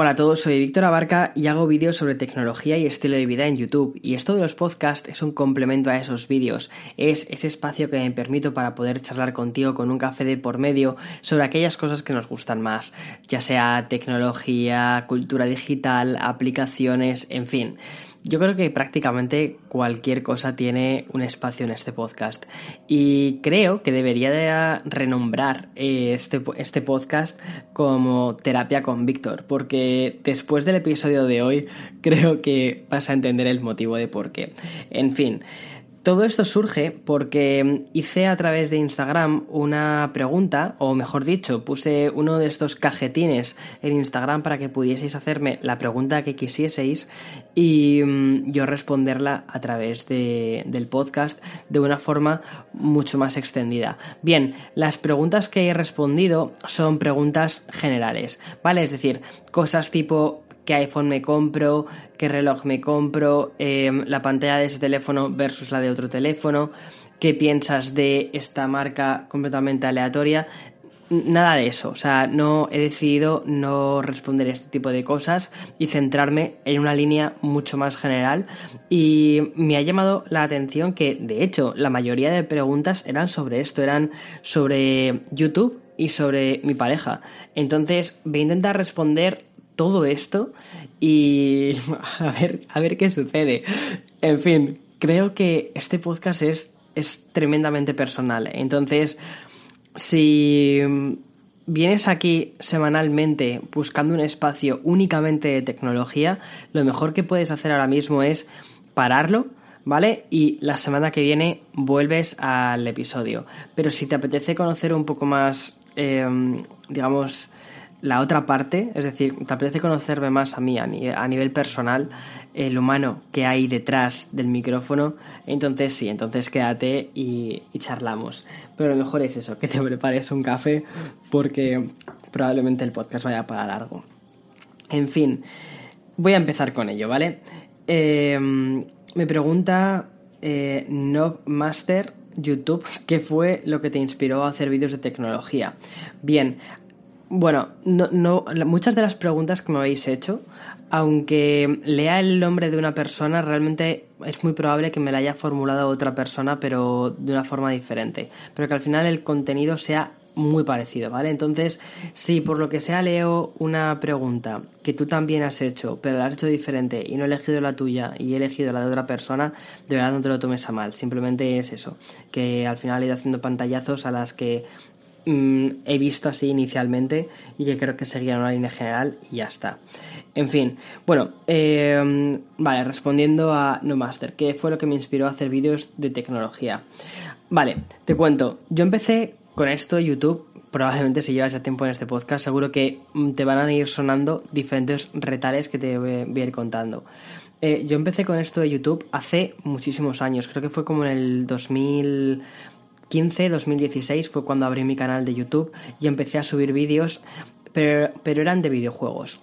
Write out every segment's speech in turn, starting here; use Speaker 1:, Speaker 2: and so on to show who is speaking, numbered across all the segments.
Speaker 1: Hola a todos, soy Víctor Abarca y hago vídeos sobre tecnología y estilo de vida en YouTube. Y esto de los podcasts es un complemento a esos vídeos. Es ese espacio que me permito para poder charlar contigo con un café de por medio sobre aquellas cosas que nos gustan más, ya sea tecnología, cultura digital, aplicaciones, en fin. Yo creo que prácticamente cualquier cosa tiene un espacio en este podcast y creo que debería de renombrar eh, este, este podcast como terapia con Víctor porque después del episodio de hoy creo que vas a entender el motivo de por qué. En fin. Todo esto surge porque hice a través de Instagram una pregunta, o mejor dicho, puse uno de estos cajetines en Instagram para que pudieseis hacerme la pregunta que quisieseis y mm, yo responderla a través del podcast de una forma mucho más extendida. Bien, las preguntas que he respondido son preguntas generales, ¿vale? Es decir, cosas tipo qué iPhone me compro, qué reloj me compro, em, la pantalla de ese teléfono versus la de otro teléfono, qué piensas de esta marca completamente aleatoria. Nada de eso, o sea, no he decidido no responder este tipo de cosas y centrarme en una línea mucho más general y me ha llamado la atención que de hecho la mayoría de preguntas eran sobre esto, eran sobre YouTube y sobre mi pareja. Entonces voy a intentar responder todo esto y a ver, a ver qué sucede. En fin, creo que este podcast es, es tremendamente personal. Entonces, si vienes aquí semanalmente buscando un espacio únicamente de tecnología, lo mejor que puedes hacer ahora mismo es pararlo, ¿vale? Y la semana que viene vuelves al episodio. Pero si te apetece conocer un poco más, em, digamos, la otra parte, es decir, te apetece conocerme más a mí a, nivel personal, el humano que hay detrás del micrófono, entonces sí, entonces quédate y, charlamos. Pero lo mejor es eso, que te prepares un café porque probablemente el podcast vaya para largo. En fin, voy a empezar con ello, ¿vale? Em, me pregunta eh, Master YouTube, ¿qué fue lo que te inspiró a hacer vídeos de tecnología? Bien, bueno, no, no, muchas de las preguntas que me habéis hecho, aunque lea el nombre de una persona, realmente es muy probable que me la haya formulado otra persona, pero de una forma diferente. Pero que al final el contenido sea muy parecido, ¿vale? Entonces, si por lo que sea leo una pregunta que tú también has hecho, pero la has hecho diferente y no he elegido la tuya y he elegido la de otra persona, de verdad no te lo tomes a mal. Simplemente es eso, que al final he ido haciendo pantallazos a las que Mm, he visto así inicialmente y que creo que seguía una línea general y ya está. En fin, bueno, em, vale, respondiendo a No Master, ¿qué fue lo que me inspiró a hacer vídeos de tecnología? Vale, te cuento, yo empecé con esto de YouTube probablemente si llevas ya tiempo en este podcast, seguro que mm, te van a ir sonando diferentes retales que te voy a ir contando. Eh, yo empecé con esto de YouTube hace muchísimos años, creo que fue como en el 2000, 2015-2016 fue cuando abrí mi canal de YouTube y empecé a subir vídeos, pero, pero eran de videojuegos.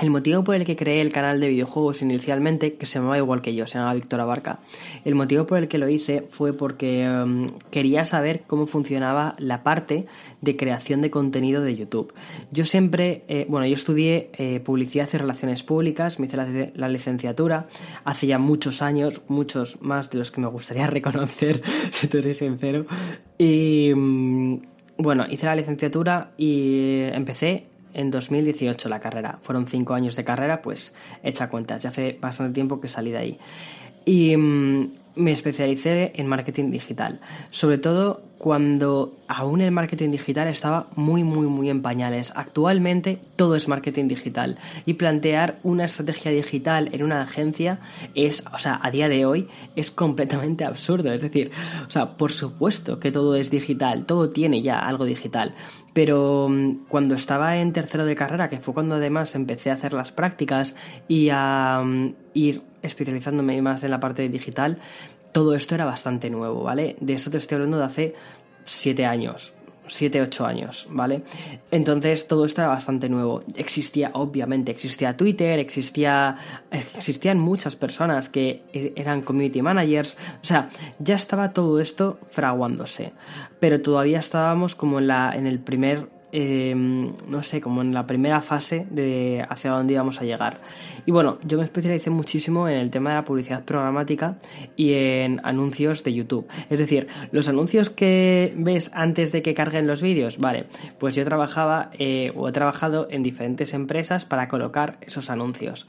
Speaker 1: El motivo por el que creé el canal de videojuegos inicialmente, que se llamaba igual que yo, se llamaba Víctor Abarca, el motivo por el que lo hice fue porque em, quería saber cómo funcionaba la parte de creación de contenido de YouTube. Yo siempre, eh, bueno, yo estudié eh, publicidad y relaciones públicas, me hice la, licenciatura hace ya muchos años, muchos más de los que me gustaría reconocer, si te soy sincero, y mm, bueno, hice la licenciatura y empecé en 2018 la carrera. Fueron cinco años de carrera, pues hecha cuentas. Ya hace bastante tiempo que salí de ahí. Y mm, me especialicé en marketing digital. Sobre todo cuando aún el marketing digital estaba muy, muy, muy en pañales. Actualmente todo es marketing digital. Y plantear una estrategia digital en una agencia es, o sea, a día de hoy es completamente absurdo. Es decir, o sea, por supuesto que todo es digital, todo tiene ya algo digital. Pero mm, cuando estaba en tercero de carrera, que fue cuando además empecé a hacer las prácticas y a mm, ir especializándome más en la parte digital, todo esto era bastante nuevo, ¿vale? De esto te estoy hablando de hace siete años, 7, 8 años, ¿vale? Entonces todo esto era bastante nuevo. Existía, obviamente, existía Twitter, existía, existían muchas personas que e-, eran community managers, o sea, ya estaba todo esto fraguándose, pero todavía estábamos como en, la, en el primer em, no sé, como en la primera fase de hacia dónde íbamos a llegar. Y bueno, yo me especialicé muchísimo en el tema de la publicidad programática y en anuncios de YouTube. Es decir, los anuncios que ves antes de que carguen los vídeos, vale, pues yo trabajaba eh, o he trabajado en diferentes empresas para colocar esos anuncios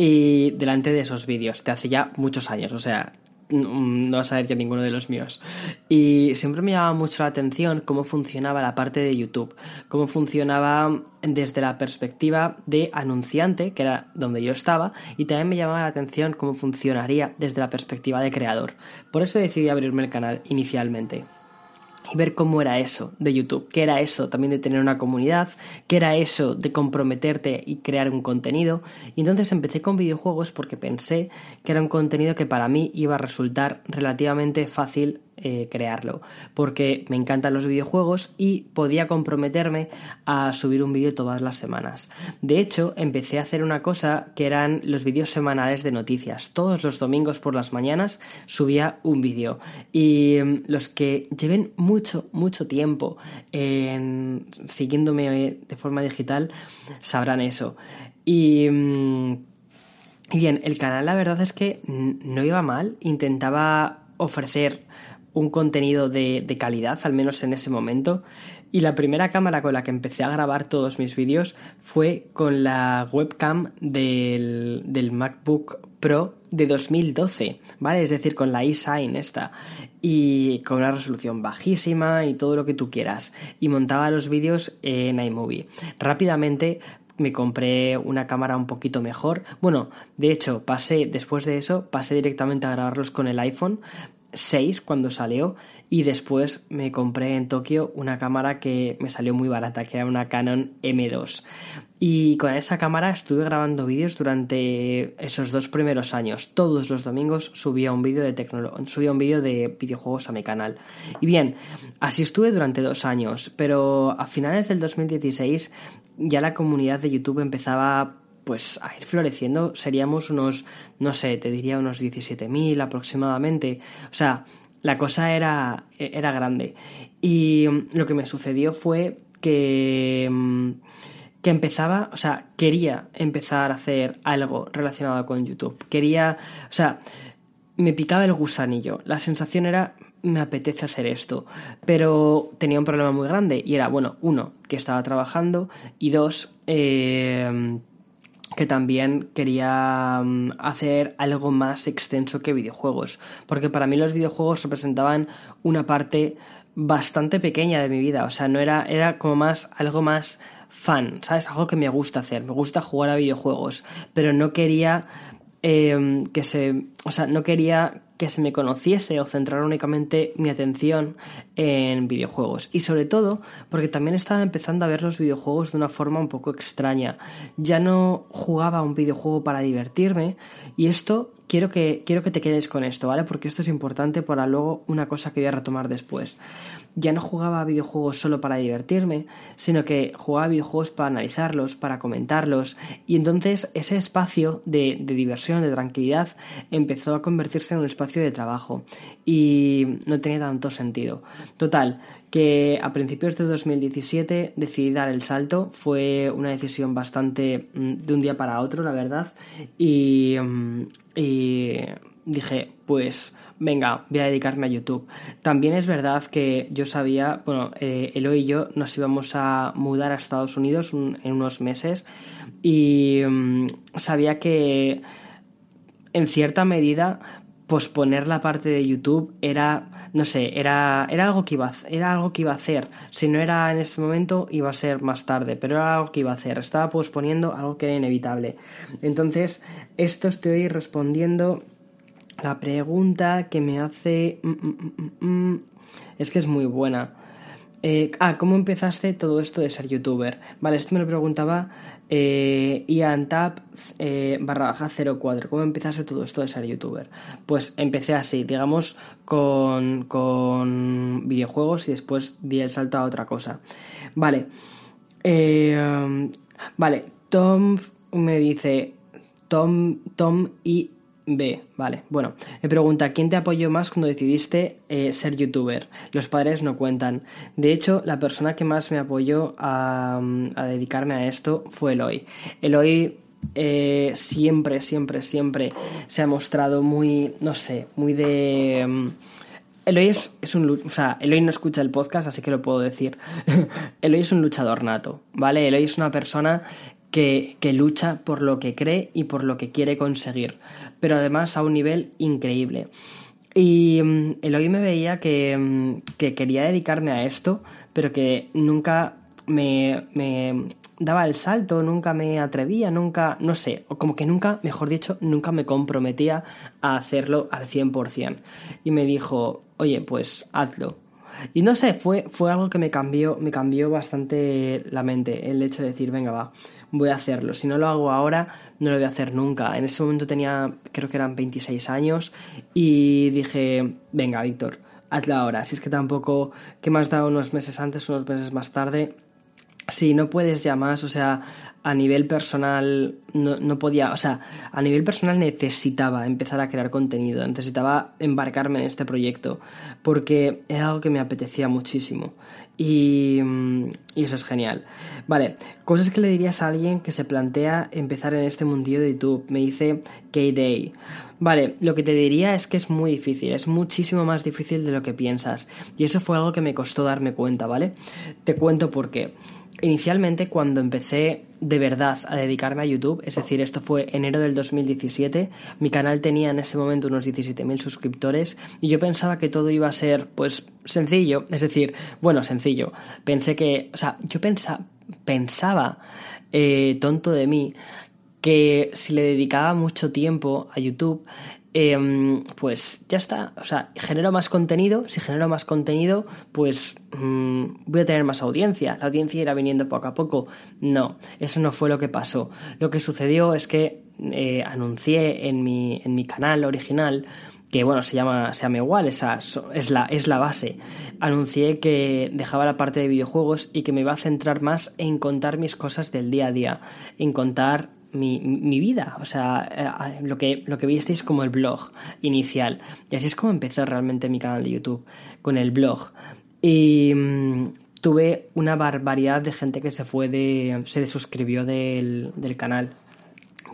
Speaker 1: y delante de esos vídeos, te hace ya muchos años, o sea, no vas a ver ya ninguno de los míos. Y siempre me llamaba mucho la atención cómo funcionaba la parte de YouTube, cómo funcionaba desde la perspectiva de anunciante, que era donde yo estaba, y también me llamaba la atención cómo funcionaría desde la perspectiva de creador. Por eso decidí abrirme el canal inicialmente y ver cómo era eso de YouTube, qué era eso también de tener una comunidad, qué era eso de comprometerte y crear un contenido. Y entonces empecé con videojuegos porque pensé que era un contenido que para mí iba a resultar relativamente fácil eh, crearlo, porque me encantan los videojuegos y podía comprometerme a subir un vídeo todas las semanas. De hecho, empecé a hacer una cosa que eran los vídeos semanales de noticias. Todos los domingos por las mañanas subía un vídeo. Y mm, los que lleven mucho, mucho tiempo siguiéndome de forma digital sabrán eso. Mm, y bien, el canal la verdad es que no iba mal, intentaba ofrecer un contenido de, calidad, al menos en ese momento. Y la primera cámara con la que empecé a grabar todos mis vídeos fue con la webcam del, del MacBook Pro de 2012, ¿vale? Es decir, con la iSign esta. Y con una resolución bajísima y todo lo que tú quieras. Y montaba los vídeos en iMovie. Rápidamente me compré una cámara un poquito mejor. Bueno, de hecho, pasé, después de eso, pasé directamente a grabarlos con el iPhone, 6 cuando salió y después me compré en Tokio una cámara que me salió muy barata, que era una Canon M2. Y con esa cámara estuve grabando vídeos durante esos dos primeros años. Todos los domingos subía un vídeo de subía un vídeo de videojuegos a mi canal. Y bien, así estuve durante dos años, pero a finales del 2016 ya la comunidad de YouTube empezaba pues a ir floreciendo seríamos unos, no sé, te diría unos 17.000 aproximadamente. O sea, la cosa era, era grande. Y mm, lo que me sucedió fue que, mm, que empezaba, o sea, quería empezar a hacer algo relacionado con YouTube. Quería, o sea, me picaba el gusanillo. La sensación era, me apetece hacer esto. Pero tenía un problema muy grande y era, bueno, uno, que estaba trabajando y dos, eh, que también quería mm, hacer algo más extenso que videojuegos, porque para mí los videojuegos representaban una parte bastante pequeña de mi vida, o sea, no era era como más algo más fan, ¿sabes? Algo que me gusta hacer, me gusta jugar a videojuegos, pero no quería eh, que se, o sea, no quería que se me conociese o centrar únicamente mi atención en videojuegos. Y sobre todo porque también estaba empezando a ver los videojuegos de una forma un poco extraña. Ya no jugaba un videojuego para divertirme y esto quiero que, quiero que te quedes con esto, ¿vale? Porque esto es importante para luego una cosa que voy a retomar después. Ya no jugaba videojuegos solo para divertirme, sino que jugaba videojuegos para analizarlos, para comentarlos, y entonces ese espacio de, de diversión, de tranquilidad, empezó a convertirse en un espacio de trabajo y no tenía tanto sentido. Total, que a principios de 2017 decidí dar el salto. Fue una decisión bastante mm, de un día para otro, la verdad. Y, mm, y dije, pues venga, voy a dedicarme a YouTube. También es verdad que yo sabía, bueno, eh, Eloy y yo nos íbamos a mudar a Estados Unidos en unos meses y mm, sabía que en cierta medida posponer la parte de YouTube era no sé, era, era, algo que iba a, era algo que iba a hacer. Si no era en ese momento, iba a ser más tarde, pero era algo que iba a hacer. Estaba posponiendo algo que era inevitable. Entonces, esto estoy respondiendo la pregunta que me hace... Mm, mm, mm, es que es muy buena. Eh, ah, ¿cómo empezaste todo esto de ser youtuber? Vale, esto me lo preguntaba eh, Ian Tap eh, barra baja 04. ¿Cómo empezaste todo esto de ser youtuber? Pues empecé así, digamos, con, con videojuegos y después di el salto a otra cosa. Vale. Eh, vale, Tom me dice. Tom, Tom y B, vale. Bueno, me pregunta, ¿quién te apoyó más cuando decidiste eh, ser youtuber? Los padres no cuentan. De hecho, la persona que más me apoyó a, dedicarme a esto fue Eloy. Eloy eh, siempre, siempre, siempre se ha mostrado muy, no sé, muy de... Um, Eloy es, es, un... O sea, Eloy no escucha el podcast, así que lo puedo decir. Eloy es un luchador nato, ¿vale? Eloy es una persona que, que, lucha por lo que cree y por lo que quiere conseguir, pero además a un nivel increíble. Y um, Eloy me veía que, um, que quería dedicarme a esto, pero que nunca me, me, daba el salto, nunca me atrevía, nunca, no sé, o como que nunca, mejor dicho, nunca me comprometía a hacerlo al 100%. Y me dijo, oye, pues hazlo. Y no sé, fue, fue algo que me cambió, me cambió bastante la mente, el hecho de decir, venga, va, voy a hacerlo. Si no lo hago ahora, no lo voy a hacer nunca. En ese momento tenía, creo que eran 26 años, y dije, venga, Víctor, hazlo ahora. Si es que tampoco, que me has dado unos meses antes, unos meses más tarde, Sí, no puedes ya más, o sea, a nivel personal no, no, podía, o sea, a nivel personal necesitaba empezar a crear contenido, necesitaba embarcarme en este proyecto, porque era algo que me apetecía muchísimo. Y, y eso es genial. Vale, cosas que le dirías a alguien que se plantea empezar en este mundillo de YouTube. Me dice K-Day. Vale, lo que te diría es que es muy difícil, es muchísimo más difícil de lo que piensas. Y eso fue algo que me costó darme cuenta, ¿vale? Te cuento por qué. Inicialmente, cuando empecé de verdad a dedicarme a YouTube, es decir, esto fue enero del 2017, mi canal tenía en ese momento unos 17.000 suscriptores y yo pensaba que todo iba a ser, pues, sencillo, es decir, bueno, sencillo. Pensé que, o sea, yo pensa, pensaba, eh, tonto de mí, que si le dedicaba mucho tiempo a YouTube, Em, pues ya está. O sea, genero más contenido. Si genero más contenido, pues mm, voy a tener más audiencia. La audiencia irá viniendo poco a poco. No, eso no fue lo que pasó. Lo que sucedió es que eh, anuncié en mi, en mi canal original que bueno, se llama, se llama igual, esa es la, es la base. Anuncié que dejaba la parte de videojuegos y que me iba a centrar más en contar mis cosas del día a día, en contar mi, mi, vida. O sea, eh, lo que, lo que visteis como el blog inicial. Y así es como empezó realmente mi canal de YouTube, con el blog. Y mm, tuve una barbaridad de gente que se fue de. se desuscribió del, del canal.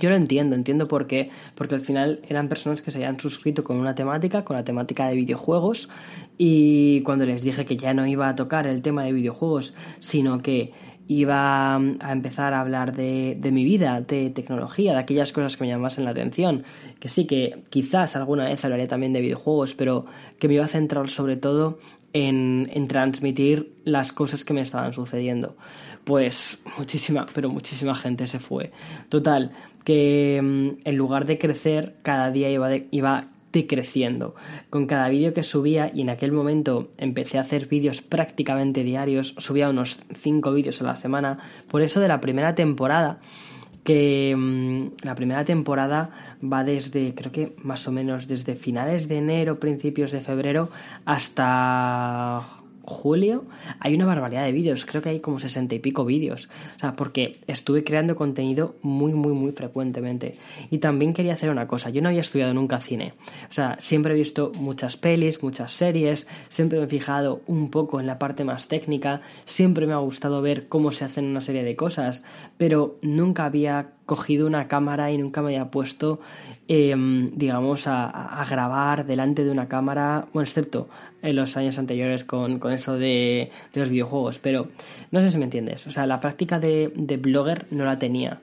Speaker 1: Yo lo entiendo, entiendo por qué, porque al final eran personas que se habían suscrito con una temática, con la temática de videojuegos, y cuando les dije que ya no iba a tocar el tema de videojuegos, sino que iba a empezar a hablar de, de, mi vida, de tecnología, de aquellas cosas que me llamasen la atención. Que sí, que quizás alguna vez hablaría también de videojuegos, pero que me iba a centrar sobre todo en, en transmitir las cosas que me estaban sucediendo. Pues muchísima, pero muchísima gente se fue. Total, que mm, en lugar de crecer, cada día iba, iba creciendo. Con cada vídeo que subía, y en aquel momento empecé a hacer vídeos prácticamente diarios, subía unos 5 vídeos a la semana, por eso de la primera temporada, que mmm, la primera temporada va desde, creo que más o menos desde finales de enero, principios de febrero, hasta julio hay una barbaridad de vídeos, creo que hay como sesenta y pico vídeos, o sea, porque estuve creando contenido muy, muy, muy frecuentemente. Y también quería hacer una cosa, yo no había estudiado nunca cine, o sea, siempre he visto muchas pelis, muchas series, siempre me he fijado un poco en la parte más técnica, siempre me ha gustado ver cómo se hacen una serie de cosas, pero nunca había cogido una cámara y nunca me había puesto, eh, digamos, a, a, grabar delante de una cámara, bueno, excepto en los años anteriores con, con eso de, de, los videojuegos, pero no sé si me entiendes, o sea, la práctica de, de blogger no la tenía.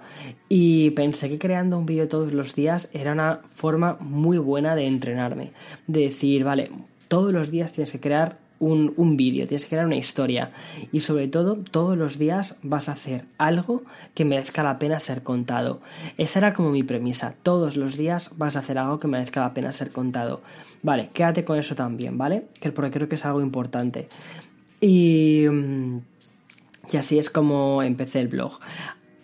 Speaker 1: Y pensé que creando un vídeo todos los días era una forma muy buena de entrenarme, de decir, vale, todos los días tienes que crear un, un vídeo, tienes que crear una historia y sobre todo todos los días vas a hacer algo que merezca la pena ser contado. Esa era como mi premisa, todos los días vas a hacer algo que merezca la pena ser contado. Vale, quédate con eso también, ¿vale? Que porque creo que es algo importante. Y, y así es como empecé el blog.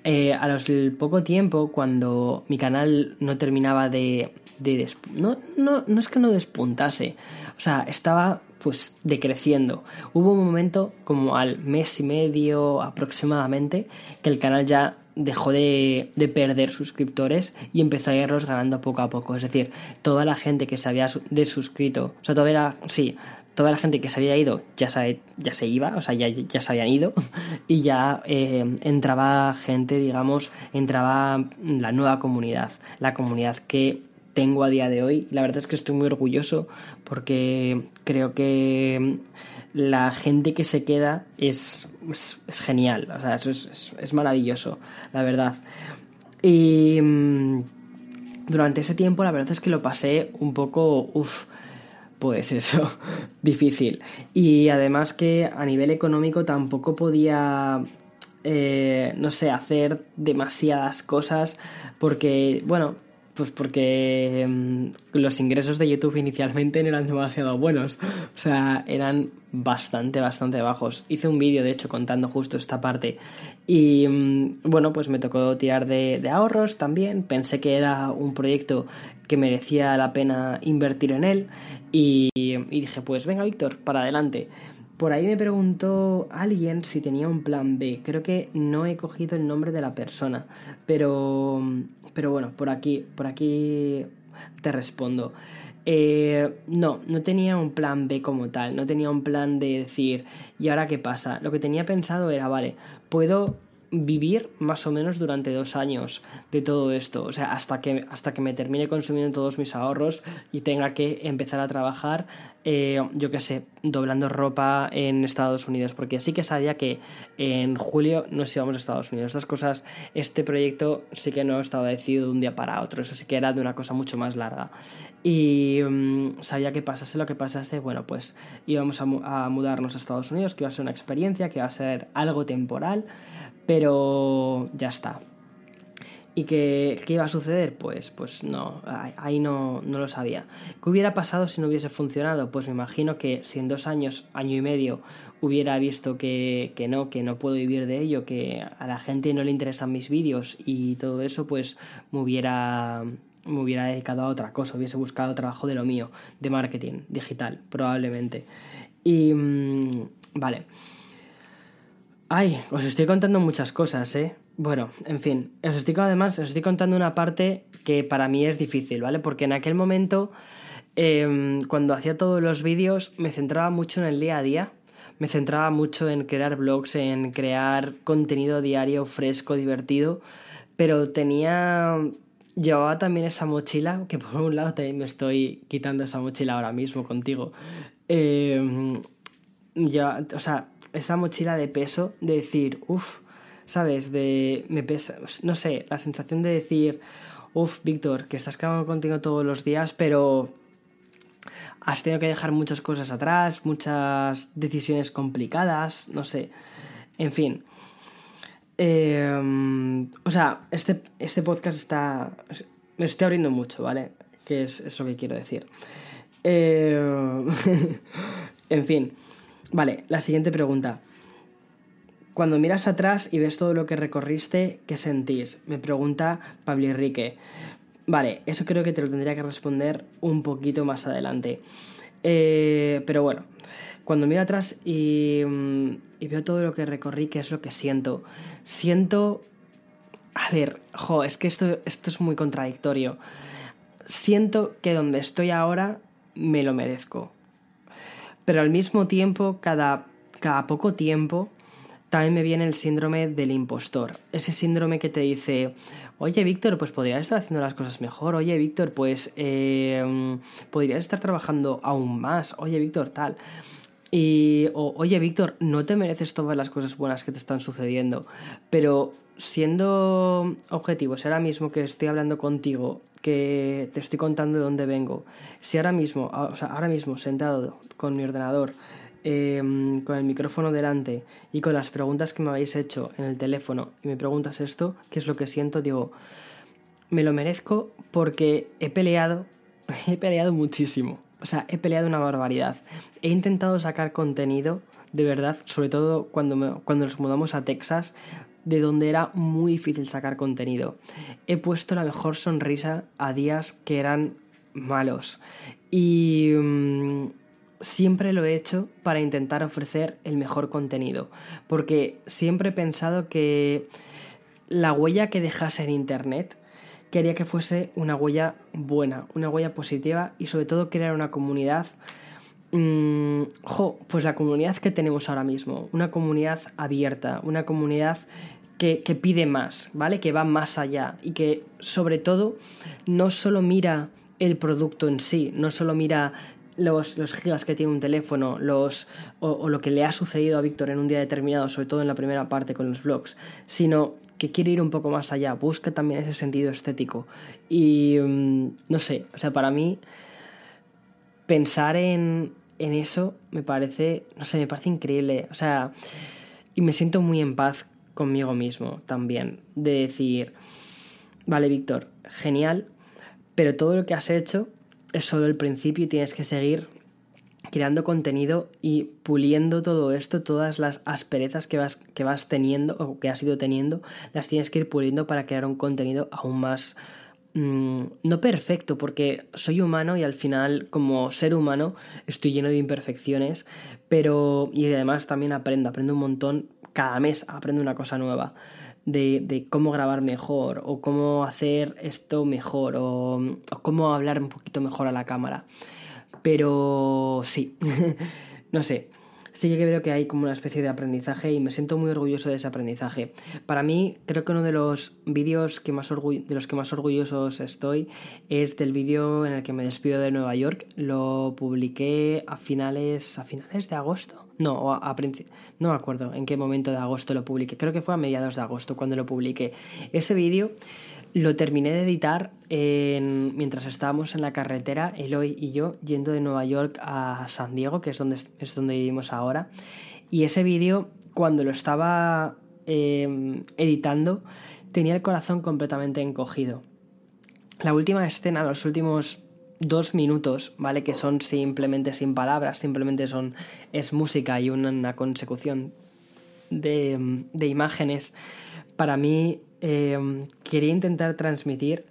Speaker 1: Eh, a los poco tiempo, cuando mi canal no terminaba de, de no, no, no es que no despuntase, o sea, estaba pues decreciendo. Hubo un momento como al mes y medio aproximadamente que el canal ya dejó de, perder suscriptores y empezó a irlos ganando poco a poco. Es decir, toda la gente que se había desuscrito, o sea, toda sí, toda la gente que se había ido ya se, ya se iba, o sea, ya, ya se habían ido y ya eh, entraba gente, digamos, entraba la nueva comunidad, la comunidad que tengo a día de hoy. La verdad es que estoy muy orgulloso porque creo que la gente que se queda es, es, genial, o sea, es, es, maravilloso, la verdad. Y mm, durante ese tiempo la verdad es que lo pasé un poco, uff, pues eso, difícil. Y además que a nivel económico tampoco podía, eh, no sé, hacer demasiadas cosas porque, bueno, pues porque mm, los ingresos de YouTube inicialmente no eran demasiado buenos. O sea, eran bastante, bastante bajos. Hice un vídeo, de hecho, contando justo esta parte. Y mm, bueno, pues me tocó tirar de, ahorros también. Pensé que era un proyecto que merecía la pena invertir en él. Y, y dije, pues venga, Víctor, para adelante. Por ahí me preguntó alguien si tenía un plan B. Creo que no he cogido el nombre de la persona. Pero pero bueno, por aquí, por aquí te respondo. Eh, no, no tenía un plan B como tal, no tenía un plan de decir, ¿y ahora qué pasa? Lo que tenía pensado era, vale, puedo vivir más o menos durante dos años de todo esto, o sea, hasta que, hasta que me termine consumiendo todos mis ahorros y tenga que empezar a trabajar, eh, yo qué sé, doblando ropa en Estados Unidos, porque sí que sabía que en julio nos íbamos a Estados Unidos. Estas cosas, este proyecto sí que no estaba decidido de un día para otro, eso sí que era de una cosa mucho más larga. Y mm, sabía que pasase lo que pasase, bueno, pues íbamos a, a mudarnos a Estados Unidos, que iba a ser una experiencia, que iba a ser algo temporal pero ya está. ¿Y qué, qué, iba a suceder? Pues, pues no, ahí no, no, lo sabía. ¿Qué hubiera pasado si no hubiese funcionado? Pues me imagino que si en dos años, año y medio, hubiera visto que, que no, que no puedo vivir de ello, que a la gente no le interesan mis vídeos y todo eso, pues me hubiera, me hubiera dedicado a otra cosa, hubiese buscado trabajo de lo mío, de marketing digital, probablemente. Y mm, vale. Ay, os estoy contando muchas cosas, ¿eh? Bueno, en fin, os estoy además, os estoy contando una parte que para mí es difícil, ¿vale? Porque en aquel momento, em, cuando hacía todos los vídeos, me centraba mucho en el día a día, me centraba mucho en crear blogs, en crear contenido diario fresco, divertido, pero tenía... Llevaba también esa mochila, que por un lado también me estoy quitando esa mochila ahora mismo contigo. Ya, o sea, esa mochila de peso, de decir, uff, ¿sabes? De, me pesa, no sé, la sensación de decir, uff, Víctor, que estás grabando contigo todos los días, pero has tenido que dejar muchas cosas atrás, muchas decisiones complicadas, no sé, en fin. Em, o sea, este, este podcast está... Me estoy abriendo mucho, ¿vale? Que es, es lo que quiero decir. Eh, en fin. Vale, la siguiente pregunta. Cuando miras atrás y ves todo lo que recorriste, ¿qué sentís? Me pregunta Pablo Enrique. Vale, eso creo que te lo tendría que responder un poquito más adelante. Eh, pero bueno, cuando miro atrás y, mm, y, veo todo lo que recorrí, ¿qué es lo que siento? Siento... A ver, jo, es que esto, esto es muy contradictorio. Siento que donde estoy ahora me lo merezco pero al mismo tiempo, cada, cada poco tiempo, también me viene el síndrome del impostor. Ese síndrome que te dice, oye Víctor, pues podrías estar haciendo las cosas mejor, oye Víctor, pues eh, podrías estar trabajando aún más, oye Víctor, tal. Y, o, oye Víctor, no te mereces todas las cosas buenas que te están sucediendo, pero siendo objetivos, ahora mismo que estoy hablando contigo, que te estoy contando de dónde vengo, si ahora mismo, o sea, ahora mismo sentado con mi ordenador, em, con el micrófono delante y con las preguntas que me habéis hecho en el teléfono y me preguntas esto, ¿qué es lo que siento? Digo, me lo merezco porque he peleado, he peleado muchísimo. O sea, he peleado una barbaridad. He intentado sacar contenido, de verdad, sobre todo cuando, cuando nos mudamos a Texas, de donde era muy difícil sacar contenido. He puesto la mejor sonrisa a días que eran malos. Y mm, siempre lo he hecho para intentar ofrecer el mejor contenido. Porque siempre he pensado que la huella que dejase en Internet quería que fuese una huella buena, una huella positiva y sobre todo crear una comunidad, mm, pues la comunidad que tenemos ahora mismo, una comunidad abierta, una comunidad que, que, pide más, ¿vale? Que va más allá y que sobre todo no solo mira el producto en sí, no solo mira los, los gigas que tiene un teléfono, los, o, lo que le ha sucedido a Víctor en un día determinado, sobre todo en la primera parte con los vlogs, sino que quiere ir un poco más allá, busca también ese sentido estético. Y mm, no sé, o sea, para mí pensar en, en eso me parece, no sé, me parece increíble. O sea, y me siento muy en paz conmigo mismo también, de decir, vale, Víctor, genial, pero todo lo que has hecho es solo el principio y tienes que seguir creando contenido y puliendo todo esto, todas las asperezas que vas, que vas teniendo o que has ido teniendo, las tienes que ir puliendo para crear un contenido aún más... Mm, no perfecto, porque soy humano y al final como ser humano estoy lleno de imperfecciones, pero... y además también aprendo, aprendo un montón, cada mes aprendo una cosa nueva de, cómo grabar mejor o cómo hacer esto mejor o, cómo hablar un poquito mejor a la cámara. Pero sí, no sé. Sí que creo que hay como una especie de aprendizaje y me siento muy orgulloso de ese aprendizaje. Para mí, creo que uno de los vídeos que más de los que más orgullosos estoy es del vídeo en el que me despido de Nueva York. Lo publiqué a finales, a finales de agosto no, a, no me acuerdo en qué momento de agosto lo publiqué. Creo que fue a mediados de agosto cuando lo publiqué. Ese vídeo lo terminé de editar mientras estábamos en la carretera, Eloy y yo, yendo de Nueva York a San Diego, que es donde, es donde vivimos ahora. Y ese vídeo, cuando lo estaba em, editando, tenía el corazón completamente encogido. La última escena, los últimos dos minutos, ¿vale? Que son simplemente sin palabras, simplemente son. es música y una, consecución de, de, imágenes. Para mí, em, quería intentar transmitir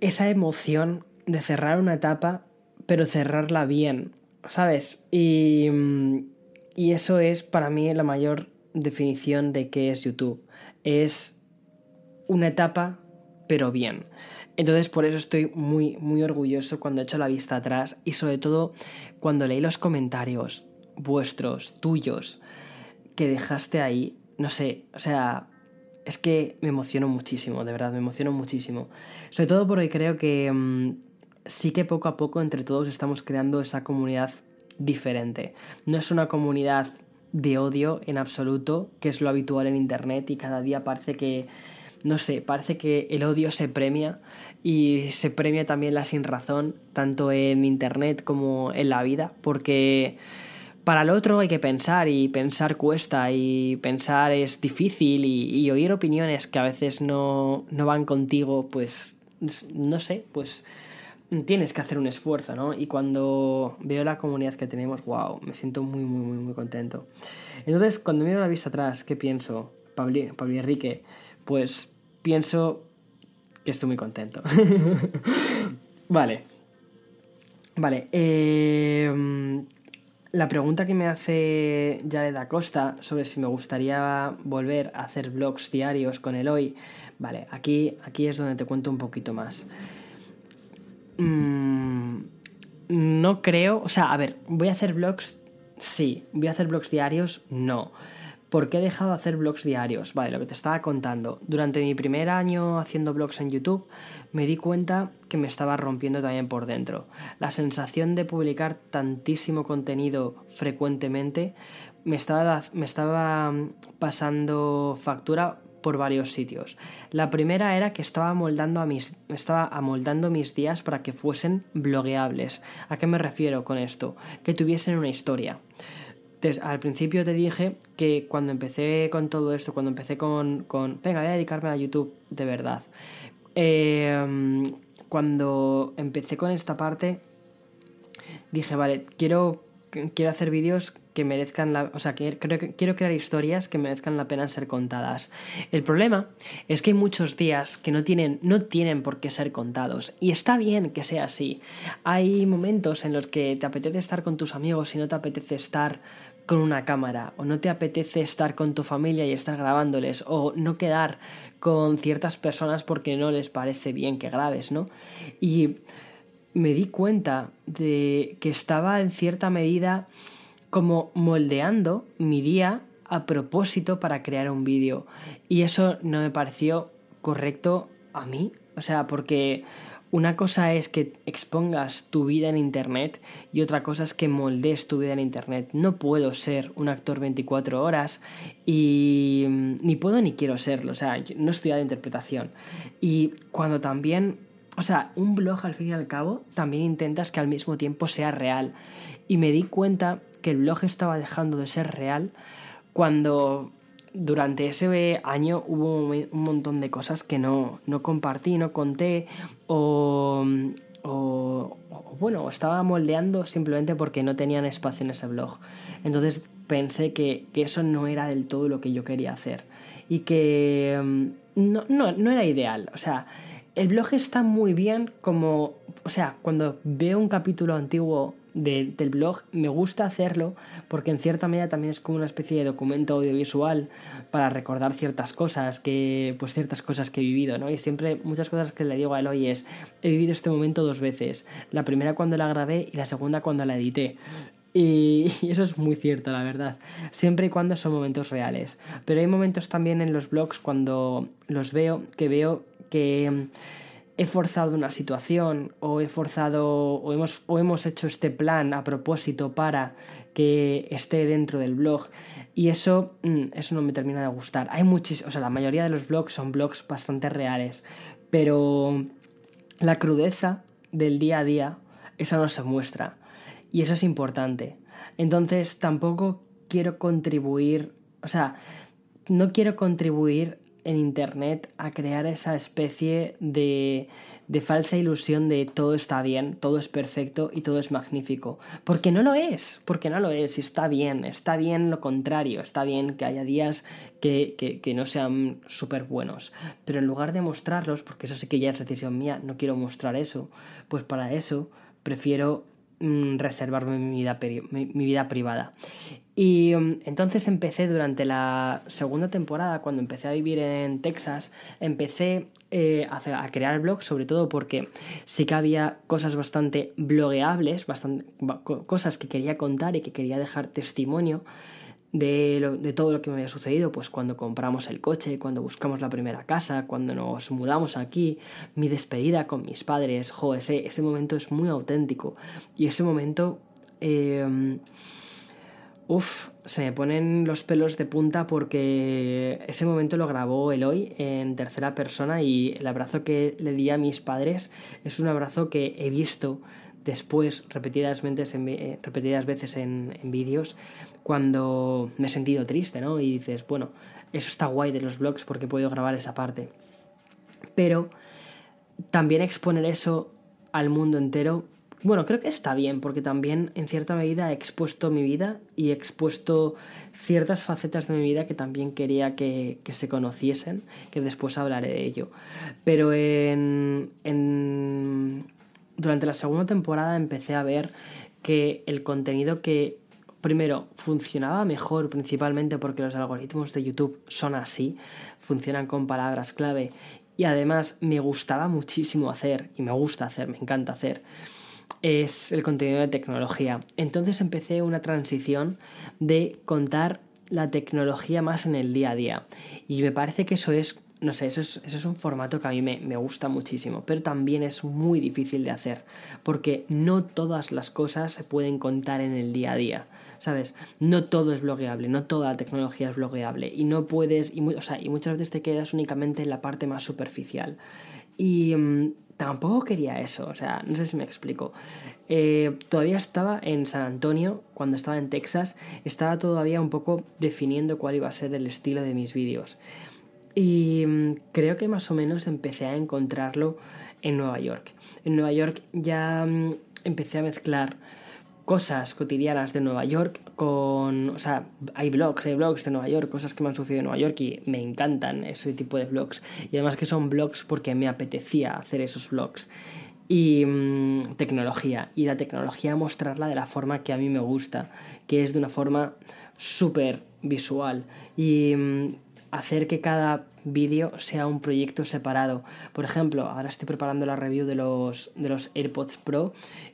Speaker 1: esa emoción de cerrar una etapa, pero cerrarla bien, ¿sabes? Y, y eso es para mí la mayor definición de qué es YouTube. Es una etapa, pero bien. Entonces por eso estoy muy, muy orgulloso cuando he hecho la vista atrás y sobre todo cuando leí los comentarios vuestros, tuyos, que dejaste ahí, no sé, o sea, es que me emociono muchísimo, de verdad, me emociono muchísimo. Sobre todo porque creo que mm, sí que poco a poco entre todos estamos creando esa comunidad diferente. No es una comunidad de odio en absoluto, que es lo habitual en Internet y cada día parece que no sé, parece que el odio se premia y se premia también la sin razón, tanto en Internet como en la vida, porque para el otro hay que pensar y pensar cuesta y pensar es difícil y, oír opiniones que a veces no, no van contigo, pues no sé, pues tienes que hacer un esfuerzo, ¿no? Y cuando veo la comunidad que tenemos, wow, me siento muy, muy, muy, muy contento. Entonces, cuando miro la vista atrás, ¿qué pienso? Pablo Enrique, pues pienso que estoy muy contento. vale. Vale. Eh, la pregunta que me hace Jared Acosta sobre si me gustaría volver a hacer vlogs diarios con Eloy. Vale, aquí, aquí es donde te cuento un poquito más. Mm, no creo. O sea, a ver, ¿voy a hacer vlogs? Sí. ¿Voy a hacer vlogs diarios? No. ¿Por qué he dejado de hacer blogs diarios? Vale, lo que te estaba contando. Durante mi primer año haciendo blogs en YouTube, me di cuenta que me estaba rompiendo también por dentro. La sensación de publicar tantísimo contenido frecuentemente me estaba, me estaba mm, pasando factura por varios sitios. La primera era que estaba amoldando, a mis, estaba amoldando mis días para que fuesen blogueables. ¿A qué me refiero con esto? Que tuviesen una historia al principio te dije que cuando empecé con todo esto, cuando empecé con, con venga, voy a dedicarme a YouTube de verdad. Em, cuando empecé con esta parte, dije, vale, quiero, quiero hacer vídeos que merezcan la... O sea, quiero crear historias que merezcan la pena ser contadas. El problema es que hay muchos días que no tienen, no tienen por qué ser contados. Y está bien que sea así. Hay momentos en los que te apetece estar con tus amigos y no te apetece estar con una cámara o no te apetece estar con tu familia y estar grabándoles o no quedar con ciertas personas porque no les parece bien que grabes, ¿no? Y me di cuenta de que estaba en cierta medida como moldeando mi día a propósito para crear un vídeo y eso no me pareció correcto a mí, o sea, porque una cosa es que expongas tu vida en Internet y otra cosa es que moldees tu vida en Internet. No puedo ser un actor 24 horas y ni puedo ni quiero serlo. O sea, no he estudiado interpretación. Y cuando también, o sea, un blog al fin y al cabo también intentas que al mismo tiempo sea real. Y me di cuenta que el blog estaba dejando de ser real cuando durante ese año hubo un montón de cosas que no, no compartí, no conté o, o, bueno, estaba moldeando simplemente porque no tenían espacio en ese blog. Entonces pensé que, que eso no era del todo lo que yo quería hacer y que mm, no, no, no era ideal. O sea, el blog está muy bien como, o sea, cuando veo un capítulo antiguo del blog, me gusta hacerlo porque en cierta medida también es como una especie de documento audiovisual para recordar ciertas cosas que, pues ciertas cosas que he vivido, ¿no? Y siempre muchas cosas que le digo a Eloy es, he vivido este momento dos veces, la primera cuando la grabé y la segunda cuando la edité. Y, eso es muy cierto, la verdad. Siempre y cuando son momentos reales. Pero hay momentos también en los blogs cuando los veo que veo que he forzado una situación o he forzado o hemos, o hemos hecho este plan a propósito para que esté dentro del blog y eso, mm, eso no me termina de gustar. Hay muchísimos, o sea, la mayoría de los blogs son blogs bastante reales, pero la crudeza del día a día, esa no se muestra y eso es importante. Entonces tampoco quiero contribuir, o sea, no quiero contribuir en Internet a crear esa especie de, de falsa ilusión de todo está bien, todo es perfecto y todo es magnífico. Porque no lo es, porque no lo es, y está bien, está bien lo contrario, está bien que haya días que, que, que no sean súper buenos. Pero en lugar de mostrarlos, porque eso sí que ya es decisión mía, no quiero mostrar eso, pues para eso prefiero Mm, reservarme mi vida, privada. Y mm, entonces empecé durante la segunda temporada, cuando empecé a vivir en Texas, empecé eh, a, crear el blog, sobre todo porque sí que había cosas bastante blogueables, bastante, cosas que quería contar y que quería dejar testimonio de, todo lo que me había sucedido, pues cuando compramos el coche, cuando buscamos la primera casa, cuando nos mudamos aquí, mi despedida con mis padres, jo, ese, ese momento es muy auténtico. Y ese momento... Eh, Uf, se me ponen los pelos de punta porque ese momento lo grabó Eloy en tercera persona y el abrazo que le di a mis padres es un abrazo que he visto después repetidas veces en, eh, en, vídeos cuando me he sentido triste, ¿no? Y dices, bueno, eso está guay de los blogs porque puedo grabar esa parte. Pero también exponer eso al mundo entero, bueno, creo que está bien porque también en cierta medida he expuesto mi vida y he expuesto ciertas facetas de mi vida que también quería que, que se conociesen, que después hablaré de ello. Pero en, en durante la segunda temporada empecé a ver que el contenido que primero funcionaba mejor principalmente porque los algoritmos de YouTube son así, funcionan con palabras clave y además me gustaba muchísimo hacer y me gusta hacer, me encanta hacer es el contenido de tecnología. Entonces empecé una transición de contar la tecnología más en el día a día y me parece que eso es no sé, eso es, eso es, un formato que a mí me, me, gusta muchísimo, pero también es muy difícil de hacer, porque no todas las cosas se pueden contar en el día a día, ¿sabes? No todo es blogueable, no toda la tecnología es blogueable, y no puedes, y, o sea, y muchas veces te quedas únicamente en la parte más superficial. Y mm, tampoco quería eso, o sea, no sé si me explico. Eh, todavía estaba en San Antonio, cuando estaba en Texas, estaba todavía un poco definiendo cuál iba a ser el estilo de mis vídeos. Y mm, creo que más o menos empecé a encontrarlo en Nueva York. En Nueva York ya mm, empecé a mezclar cosas cotidianas de Nueva York con... O sea, hay blogs, hay blogs de Nueva York, cosas que me han sucedido en Nueva York y me encantan ese tipo de blogs. Y además que son blogs porque me apetecía hacer esos blogs. y mm, tecnología. Y la tecnología mostrarla de la forma que a mí me gusta, que es de una forma súper visual. Y hacer que cada vídeo sea un proyecto separado. Por ejemplo, ahora estoy preparando la review de los, de los AirPods Pro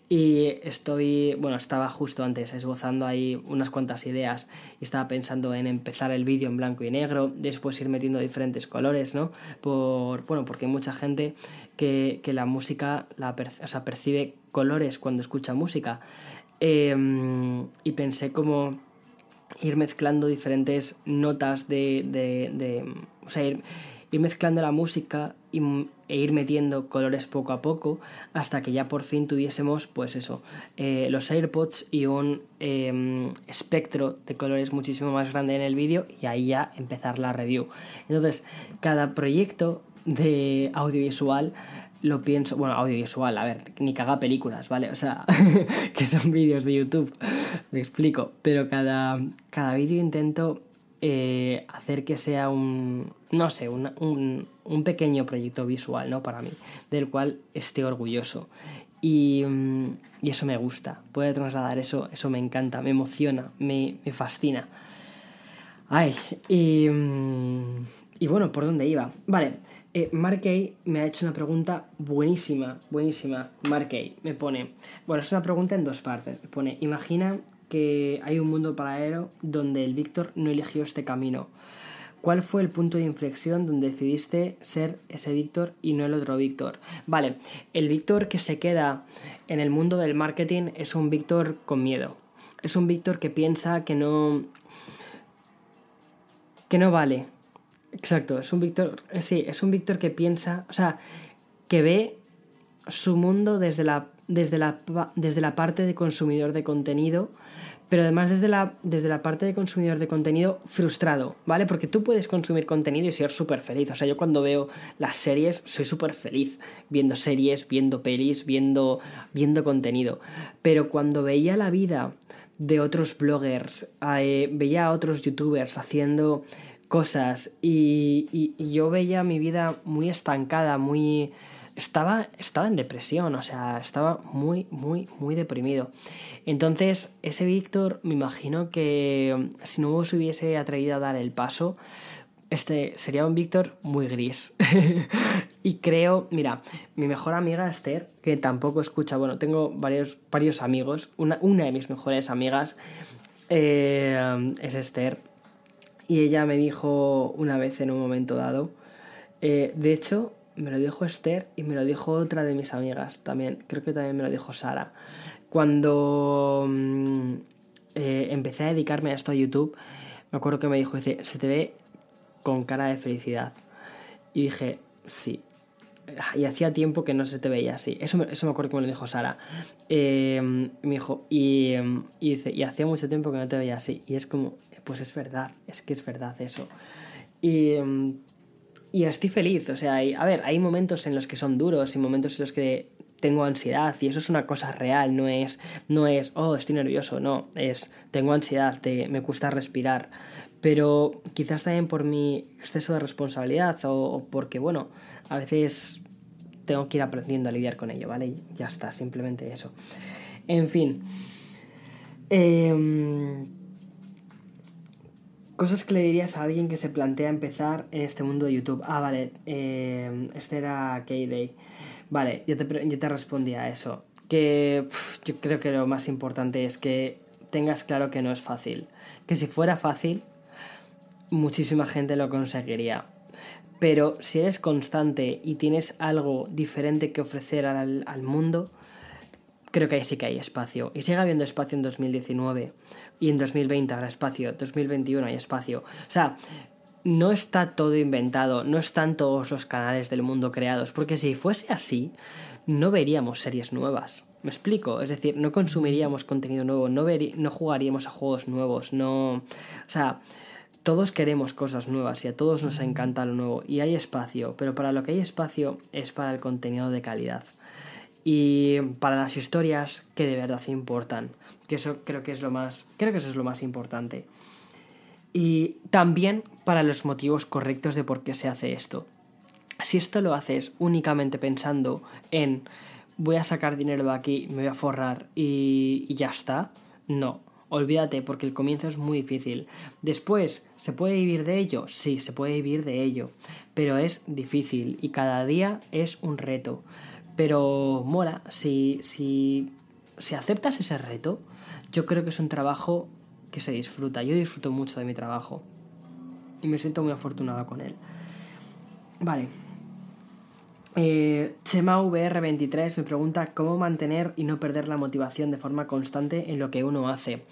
Speaker 1: y estoy, bueno, estaba justo antes esbozando ahí unas cuantas ideas y estaba pensando en empezar el vídeo en blanco y negro, después ir metiendo diferentes colores, ¿no? Por, bueno, porque hay mucha gente que, la música, la o sea, percibe colores cuando escucha música. Em, y pensé como ir mezclando diferentes notas de, de, o sea, ir, mezclando la música e ir metiendo colores poco a poco hasta que ya por fin tuviésemos, pues eso, eh, los AirPods y un em, espectro de colores muchísimo más grande en el vídeo y ahí ya empezar la review. Entonces, cada proyecto de audiovisual lo pienso, bueno, audiovisual, a ver, ni caga películas, ¿vale? O sea, que son vídeos de YouTube, me explico, pero cada, cada vídeo intento eh, hacer que sea un, no sé, un, un, pequeño proyecto visual, ¿no? Para mí, del cual esté orgulloso. Y, y, eso me gusta, poder trasladar eso, eso me encanta, me emociona, me, me fascina. Ay, y, y bueno, ¿por dónde iba? Vale, eh, me ha hecho una pregunta buenísima, buenísima. Markey me pone, bueno, es una pregunta en dos partes. Me pone, imagina que hay un mundo paralelo donde el Víctor no eligió este camino. ¿Cuál fue el punto de inflexión donde decidiste ser ese Víctor y no el otro Víctor? Vale, el Víctor que se queda en el mundo del marketing es un Víctor con miedo. Es un Víctor que piensa que no... que no vale, Exacto, es un Víctor, eh, sí, es un Víctor que piensa, o sea, que ve su mundo desde la, desde la, desde la parte de consumidor de contenido, pero además desde la, desde la parte de consumidor de contenido frustrado, ¿vale? Porque tú puedes consumir contenido y ser súper feliz. O sea, yo cuando veo las series soy súper feliz viendo series, viendo pelis, viendo, viendo contenido. Pero cuando veía la vida de otros bloggers, eh, veía a otros youtubers haciendo cosas y, yo veía mi vida muy estancada, muy... Estaba, estaba en depresión, o sea, estaba muy, muy, muy deprimido. Entonces, ese Víctor, me imagino que si no se hubiese atrevido a dar el paso, este sería un Víctor muy gris. y creo, mira, mi mejor amiga Esther, que tampoco escucha, bueno, tengo varios, varios amigos, una, una de mis mejores amigas eh, es Esther, y ella me dijo una vez en un momento dado, eh, de hecho, me lo dijo Esther y me lo dijo otra de mis amigas también, creo que también me lo dijo Sara. Cuando mm, eh, empecé a dedicarme a esto a YouTube, me acuerdo que me dijo, dice, se te ve con cara de felicidad. Y dije, sí. Y hacía tiempo que no se te veía así. Eso, eso me acuerdo que me lo dijo Sara. Eh, me dijo, y, y dice, y hacía mucho tiempo que no te veía así. Y es como, pues es verdad, es que es verdad eso. Y, y estoy feliz, o sea, a ver, hay momentos en los que son duros y momentos en los que tengo ansiedad y eso es una cosa real, no es, no es, oh, estoy nervioso, no, es, tengo ansiedad, me cuesta respirar, pero quizás también por mi exceso de responsabilidad o, porque, bueno, a veces tengo que ir aprendiendo a lidiar con ello, ¿vale? ya está, simplemente eso. En fin. Eh, Cosas que le dirías a alguien que se plantea empezar en este mundo de YouTube. Ah, vale, eh, este era K-Day. Vale, yo te, te respondí a eso. Que yo creo que lo más importante es que tengas claro que no es fácil. Que si fuera fácil, muchísima gente lo conseguiría. Pero si eres constante y tienes algo diferente que ofrecer al, al mundo, creo que ahí sí que hay espacio. Y sigue habiendo espacio en 2019 y en 2020 habrá espacio, 2021 hay espacio. O sea, no está todo inventado, no están todos los canales del mundo creados, porque si fuese así, no veríamos series nuevas. ¿Me explico? Es decir, no consumiríamos contenido nuevo, no, no jugaríamos a juegos nuevos, no... O sea, todos queremos cosas nuevas y a todos nos encanta lo nuevo y hay espacio, pero para lo que hay espacio es para el contenido de calidad y para las historias que de verdad importan, que eso creo que es lo más, creo que eso es lo más importante. Y también para los motivos correctos de por qué se hace esto. Si esto lo haces únicamente pensando en voy a sacar dinero de aquí, me voy a forrar y, ya está. No, olvídate porque el comienzo es muy difícil. Después, ¿se puede vivir de ello? Sí, se puede vivir de ello, pero es difícil y cada día es un reto. Pero mola, si, si, si aceptas ese reto, yo creo que es un trabajo que se disfruta. Yo disfruto mucho de mi trabajo y me siento muy afortunado con él. Vale. Eh, Chema VR23 me pregunta cómo mantener y no perder la motivación de forma constante en lo que uno hace.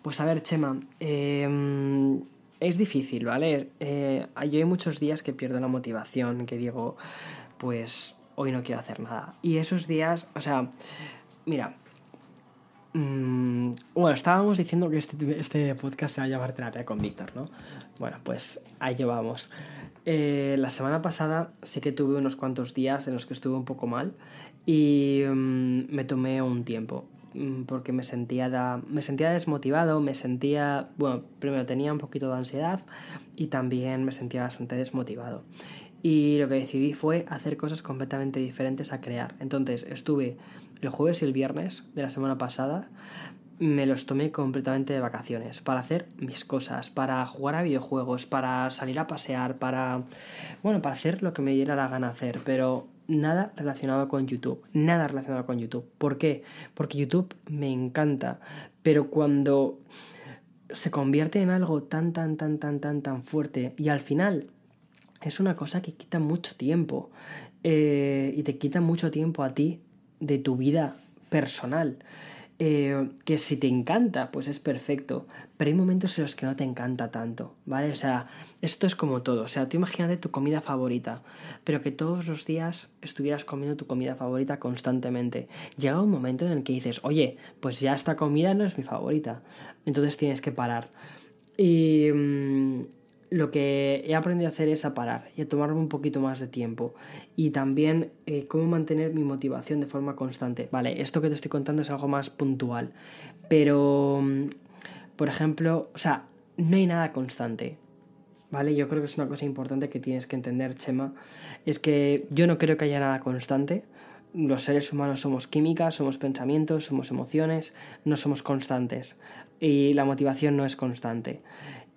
Speaker 1: Pues a ver, Chema, em, es difícil, ¿vale? Eh, yo hay muchos días que pierdo la motivación, que digo, pues hoy no quiero hacer nada. Y esos días, o sea, mira, mm, bueno, estábamos diciendo que este, este, podcast se va a llamar Terapia con Víctor, ¿no? Bueno, pues ahí vamos. Eh, la semana pasada sí que tuve unos cuantos días en los que estuve un poco mal y mm, me tomé un tiempo mm, porque me sentía, me sentía desmotivado, me sentía, bueno, primero tenía un poquito de ansiedad y también me sentía bastante desmotivado. Y lo que decidí fue hacer cosas completamente diferentes a crear. Entonces estuve el jueves y el viernes de la semana pasada me los tomé completamente de vacaciones para hacer mis cosas, para jugar a videojuegos, para salir a pasear, para bueno, para hacer lo que me diera la gana hacer, pero nada relacionado con YouTube, nada relacionado con YouTube. ¿Por qué? Porque YouTube me encanta, pero cuando se convierte en algo tan tan tan tan tan tan fuerte y al final es una cosa que quita mucho tiempo eh, y te quita mucho tiempo a ti de tu vida personal. Eh, que si te encanta, pues es perfecto, pero hay momentos en los que no te encanta tanto, ¿vale? O sea, esto es como todo, o sea, tú imagínate tu comida favorita, pero que todos los días estuvieras comiendo tu comida favorita constantemente. Llega un momento en el que dices, oye, pues ya esta comida no es mi favorita, entonces tienes que parar. Y... Mm, lo que he aprendido a hacer es a parar y a tomarme un poquito más de tiempo. Y también eh, cómo mantener mi motivación de forma constante. Vale, esto que te estoy contando es algo más puntual. Pero, mm, por ejemplo, o sea, no hay nada constante. ¿Vale? Yo creo que es una cosa importante que tienes que entender, Chema. Es que yo no creo que haya nada constante. Los seres humanos somos química, somos pensamientos, somos emociones, no somos constantes. Y la motivación no es constante.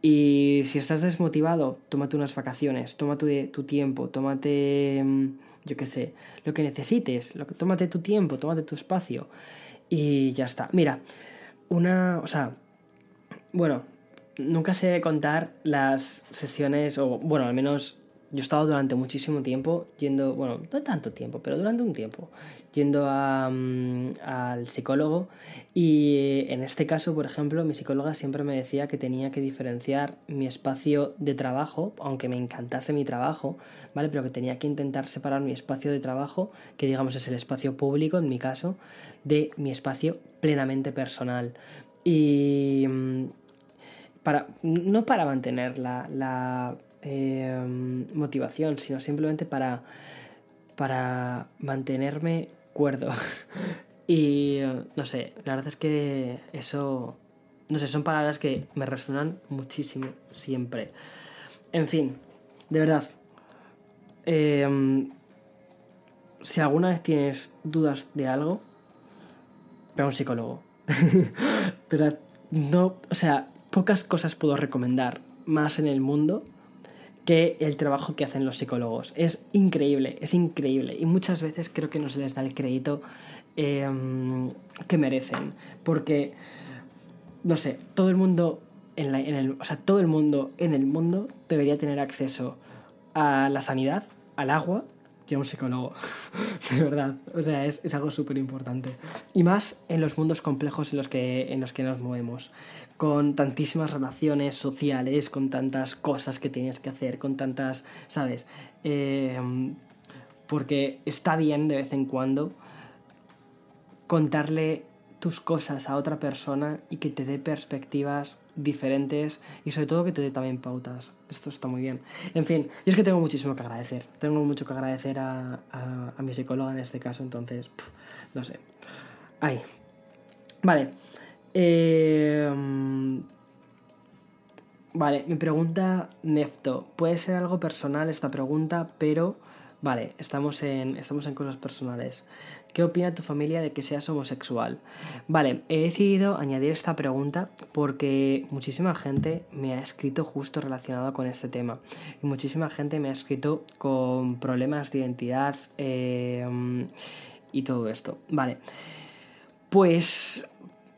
Speaker 1: Y si estás desmotivado, tómate unas vacaciones, tómate tu tiempo, tómate, mm, yo qué sé, lo que necesites, lo que, tómate tu tiempo, tómate tu espacio y ya está. Mira, una, o sea, bueno, nunca sé contar las sesiones, o bueno, al menos yo he estado durante muchísimo tiempo yendo, bueno, no tanto tiempo, pero durante un tiempo, yendo mm, al psicólogo y en este caso, por ejemplo, mi psicóloga siempre me decía que tenía que diferenciar mi espacio de trabajo, aunque me encantase mi trabajo, ¿vale? Pero que tenía que intentar separar mi espacio de trabajo, que digamos es el espacio público en mi caso, de mi espacio plenamente personal. Y mm, para, no para mantener la, la Em, motivación, sino simplemente para, para mantenerme cuerdo. y no sé, la verdad es que eso, no sé, son palabras que me resuenan muchísimo, siempre. En fin, de verdad, em, si alguna vez tienes dudas de algo, ve a un psicólogo. no, o sea, pocas cosas puedo recomendar más en el mundo que el trabajo que hacen los psicólogos. Es increíble, es increíble. Y muchas veces creo que no se les da el crédito em, que merecen. Porque, no sé, todo el mundo en, el, o sea, todo el mundo en el mundo debería tener acceso a la sanidad, al agua un psicólogo. de verdad. O sea, es, es algo súper importante. Y más en los mundos complejos en los, que, en los que nos movemos con tantísimas relaciones sociales, con tantas cosas que tienes que hacer, con tantas, ¿sabes? Em, porque está bien de vez en cuando contarle tus cosas a otra persona y que te dé perspectivas diferentes y sobre todo que te dé también pautas. Esto está muy bien. En fin, yo es que tengo muchísimo que agradecer. Tengo mucho que agradecer a, a, mi psicóloga en este caso, entonces, no sé. Ay. Vale. Em, vale, mi pregunta, Nefto. Puede ser algo personal esta pregunta, pero Vale, estamos en, estamos en cosas personales. ¿Qué opina tu familia de que seas homosexual? Vale, he decidido añadir esta pregunta porque muchísima gente me ha escrito justo relacionado con este tema. Y muchísima gente me ha escrito con problemas de identidad eh, y todo esto. Vale. Pues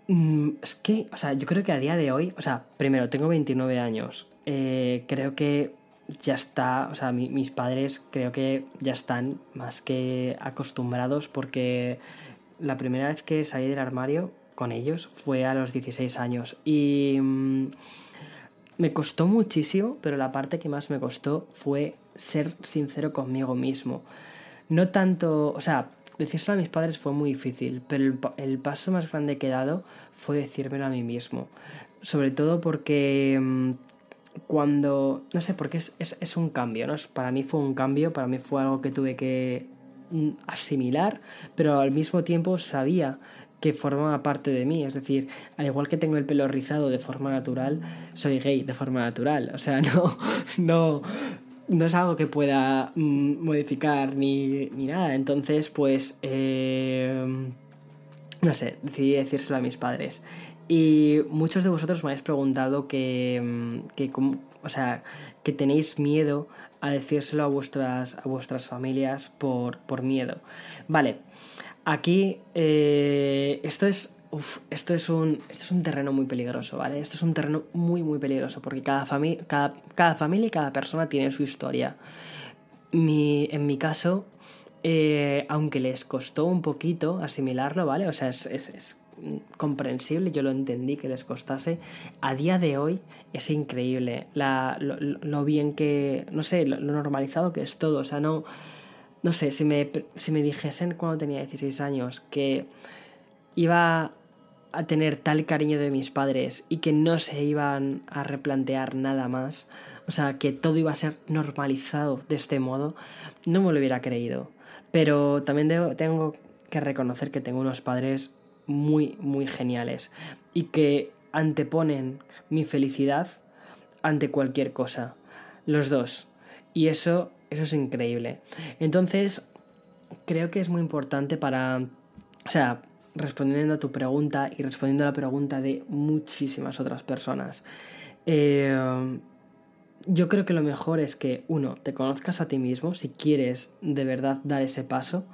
Speaker 1: mm, es que, o sea, yo creo que a día de hoy, o sea, primero, tengo 29 años. Eh, creo que ya está, o sea, mis padres creo que ya están más que acostumbrados porque la primera vez que salí del armario con ellos fue a los 16 años y mm, me costó muchísimo, pero la parte que más me costó fue ser sincero conmigo mismo. No tanto, o sea, decírselo a mis padres fue muy difícil, pero el, paso más grande que he dado fue decírmelo a mí mismo. Sobre todo porque mm, cuando, no sé, porque es, es, es, un cambio, ¿no? Para mí fue un cambio, para mí fue algo que tuve que mm, asimilar, pero al mismo tiempo sabía que formaba parte de mí, es decir, al igual que tengo el pelo rizado de forma natural, soy gay de forma natural, o sea, no, no, no es algo que pueda mm, modificar ni, ni, nada, entonces pues, eh, no sé, decidí decírselo a mis padres. Y muchos de vosotros me habéis preguntado que, mm, que, o sea, que tenéis miedo a decírselo a vuestras, a vuestras familias por, por miedo. Vale, aquí eh, esto es esto es, un, esto es un terreno muy peligroso, ¿vale? Esto es un terreno muy, muy peligroso porque cada, cada, cada familia y cada persona tiene su historia. Mi, en mi caso, eh, aunque les costó un poquito asimilarlo, ¿vale? O sea, es comprensible, yo lo entendí que les costase. A día de hoy es increíble la, lo, bien que, no sé, lo, normalizado que es todo. O sea, no, no sé, si me, si me dijesen cuando tenía 16 años que iba a tener tal cariño de mis padres y que no se iban a replantear nada más, o sea, que todo iba a ser normalizado de este modo, no me lo hubiera creído. Pero también tengo que reconocer que tengo unos padres muy, muy geniales y que anteponen mi felicidad ante cualquier cosa. Los dos. Y eso, eso es increíble. Entonces, creo que es muy importante para, o sea, respondiendo a tu pregunta y respondiendo a la pregunta de muchísimas otras personas. Eh, yo creo que lo mejor es que, uno, te conozcas a ti mismo si quieres de verdad dar ese paso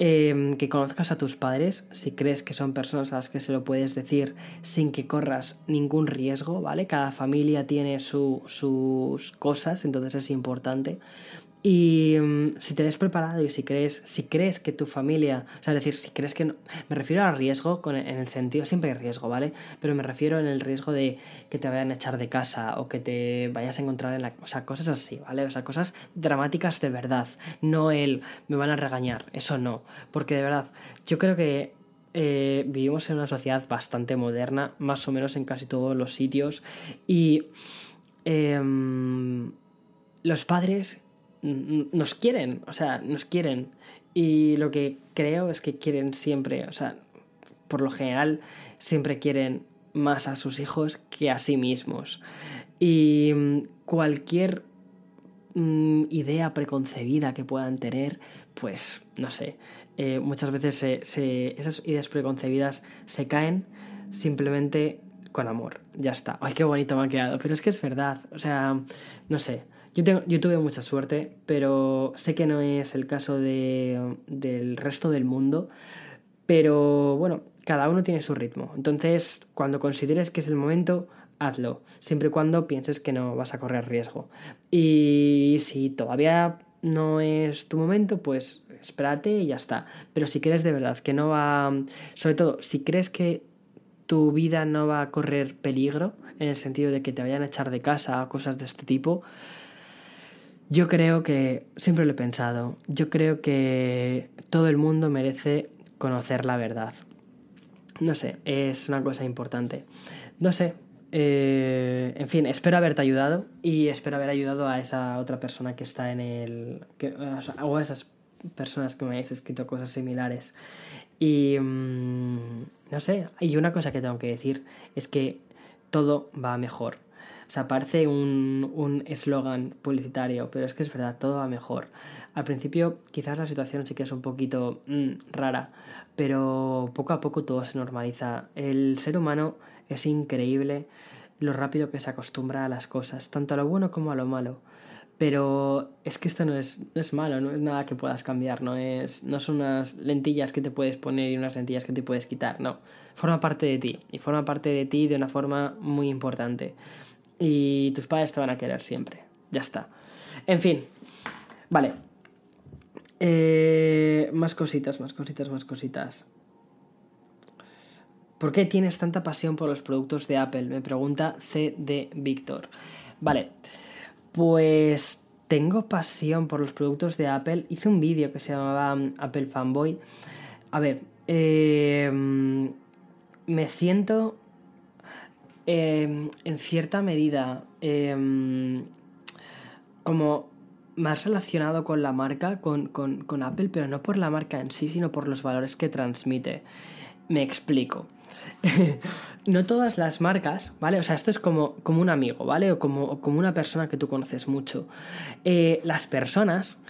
Speaker 1: Em, que conozcas a tus padres, si crees que son personas a las que se lo puedes decir sin que corras ningún riesgo, ¿vale? Cada familia tiene sus cosas, entonces es importante. Y mm, si te ves preparado y si crees, si crees que tu familia, o sea, es decir, si crees que no, me refiero al riesgo con, en el sentido, siempre hay riesgo, ¿vale? Pero me refiero en el riesgo de que te vayan a echar de casa o que te vayas a encontrar en la, o sea, cosas así, ¿vale? O sea, cosas dramáticas de verdad, no el me van a regañar, eso no, porque de verdad, yo creo que eh, vivimos en una sociedad bastante moderna, más o menos en casi todos los sitios y em, los padres nos quieren, o sea, nos quieren. Y lo que creo es que quieren siempre, o sea, por lo general, siempre quieren más a sus hijos que a sí mismos. Y mm, cualquier mm, idea preconcebida que puedan tener, pues, no sé, eh, muchas veces esas ideas preconcebidas se caen simplemente con amor. Ya está. Ay, qué bonito me ha quedado. Pero es que es verdad. O sea, no sé. Yo, tengo, yo tuve mucha suerte, pero sé que no es el caso de, del resto del mundo. Pero bueno, cada uno tiene su ritmo. Entonces, cuando consideres que es el momento, hazlo. Siempre y cuando pienses que no vas a correr riesgo. Y si todavía no es tu momento, pues espérate y ya está. Pero si crees de verdad que no va. Sobre todo, si crees que tu vida no va a correr peligro, en el sentido de que te vayan a echar de casa o cosas de este tipo, yo creo que, siempre lo he pensado, yo creo que todo el mundo merece conocer la verdad. No sé, es una cosa importante. No sé, eh, en fin, espero haberte ayudado y espero haber ayudado a esa otra persona que está en el... o a esas personas que me habéis escrito cosas similares. Y... Mm, no sé, y una cosa que tengo que decir es que todo va mejor. Sea, parece un eslogan publicitario, pero es que es verdad, todo va mejor. Al principio quizás la situación sí que es un poquito mm, rara, pero poco a poco todo se normaliza. El ser humano es increíble lo rápido que se acostumbra a las cosas, tanto a lo bueno como a lo malo. Pero es que esto no es, no es malo, no es nada que puedas cambiar, no, es, no son unas lentillas que te puedes poner y unas lentillas que te puedes quitar, no. Forma parte de ti y forma parte de ti de una forma muy importante. Y tus padres te van a querer siempre, ya está. En fin, vale. Eh, más cositas, más cositas, más cositas. ¿Por qué tienes tanta pasión por los productos de Apple? Me pregunta CD Víctor. Vale, pues tengo pasión por los productos de Apple. Hice un vídeo que se llamaba Apple Fanboy. A ver, em, me siento em, en cierta medida em, como más relacionado con la marca, con, con Apple, pero no por la marca en sí, sino por los valores que transmite. Me explico. no todas las marcas, ¿vale? O sea, esto es como, como un amigo, ¿vale? O como, como, una persona que tú conoces mucho. Eh, las personas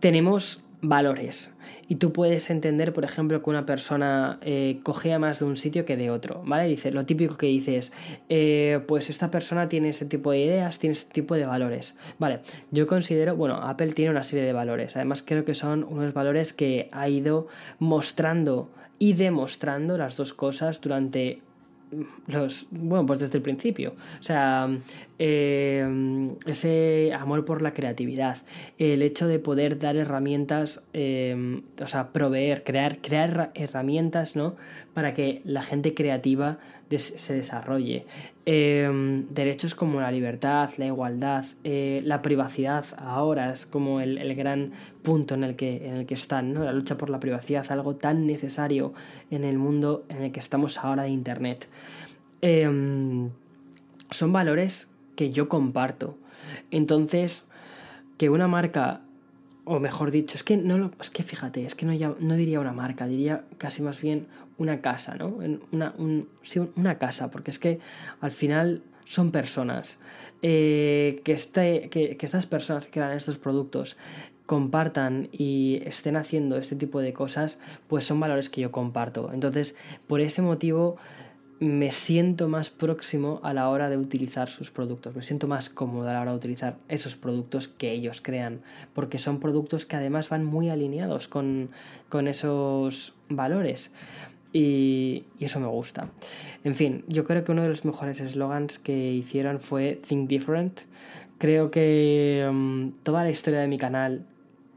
Speaker 1: tenemos valores. Y tú puedes entender, por ejemplo, que una persona eh, cogea más de un sitio que de otro, ¿vale? Dice, lo típico que dices, eh, pues esta persona tiene este tipo de ideas, tiene este tipo de valores. Vale, yo considero, bueno, Apple tiene una serie de valores. Además, creo que son unos valores que ha ido mostrando y demostrando las dos cosas durante los bueno pues desde el principio. O sea eh, ese amor por la creatividad el hecho de poder dar herramientas eh, o sea proveer crear crear herramientas no para que la gente creativa se desarrolle. Em, derechos como la libertad, la igualdad, eh, la privacidad ahora es como el, gran punto en el que, en el que están, ¿no? la lucha por la privacidad, algo tan necesario en el mundo en el que estamos ahora de Internet. Em, son valores que yo comparto. Entonces, que una marca o mejor dicho, es que no es que fíjate, es que no diría una marca, diría casi más bien una casa, ¿no? Una, una casa, porque es que al final son personas. Eh, que, este, que, que, estas personas que crean estos productos compartan y estén haciendo este tipo de cosas, pues son valores que yo comparto. Entonces, por ese motivo, me siento más próximo a la hora de utilizar sus productos, me siento más cómodo a la hora de utilizar esos productos que ellos crean, porque son productos que además van muy alineados con, con esos valores. Y, eso me gusta. En fin, yo creo que uno de los mejores eslogans que hicieron fue Think Different. Creo que mm, toda la historia de mi canal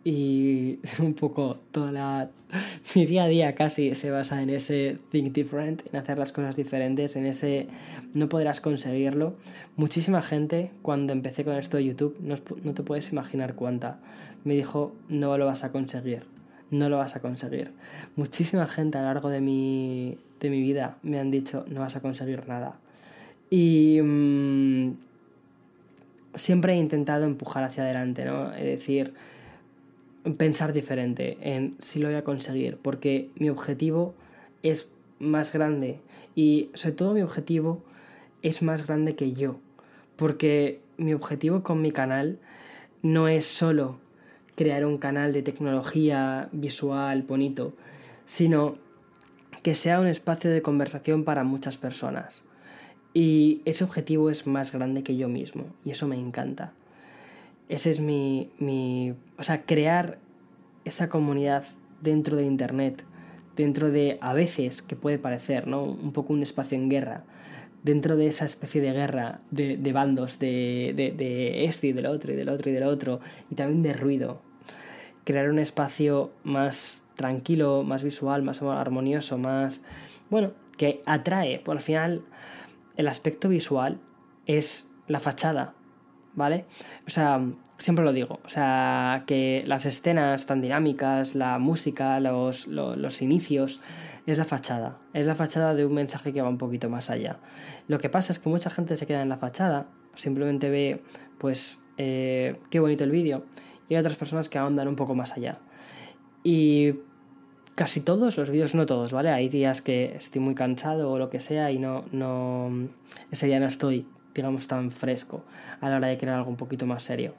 Speaker 1: y un poco toda la mi día a día casi se basa en ese think different, en hacer las cosas diferentes, en ese no podrás conseguirlo. Muchísima gente cuando empecé con esto de YouTube, no, no te puedes imaginar cuánta, me dijo no lo vas a conseguir, no lo vas a conseguir. Muchísima gente a lo largo de mi, de mi vida me han dicho no vas a conseguir nada. Y mm, siempre he intentado empujar hacia adelante, ¿no? Es decir, pensar diferente en si lo voy a conseguir, porque mi objetivo es más grande y sobre todo mi objetivo es más grande que yo, porque mi objetivo con mi canal no es solo crear un canal de tecnología visual bonito, sino que sea un espacio de conversación para muchas personas. Y ese objetivo es más grande que yo mismo, y eso me encanta. Ese es mi, mi... O sea, crear esa comunidad dentro de Internet, dentro de, a veces, que puede parecer, ¿no? Un poco un espacio en guerra, dentro de esa especie de guerra de, bandos, de, de este y del otro y del otro y del otro, y también de ruido. Crear un espacio más tranquilo, más visual, más armonioso, más... Bueno, que atrae, por al final el aspecto visual es la fachada, ¿vale? O sea, siempre lo digo, o sea, que las escenas tan dinámicas, la música, los, inicios, es la fachada, es la fachada de un mensaje que va un poquito más allá. Lo que pasa es que mucha gente se queda en la fachada, simplemente ve, pues, eh, qué bonito el vídeo, y hay otras personas que ahondan un poco más allá. Y casi todos los vídeos, no todos, ¿vale? Hay días que estoy muy cansado o lo que sea y no, no, ese día no estoy digamos, tan fresco a la hora de crear algo un poquito más serio.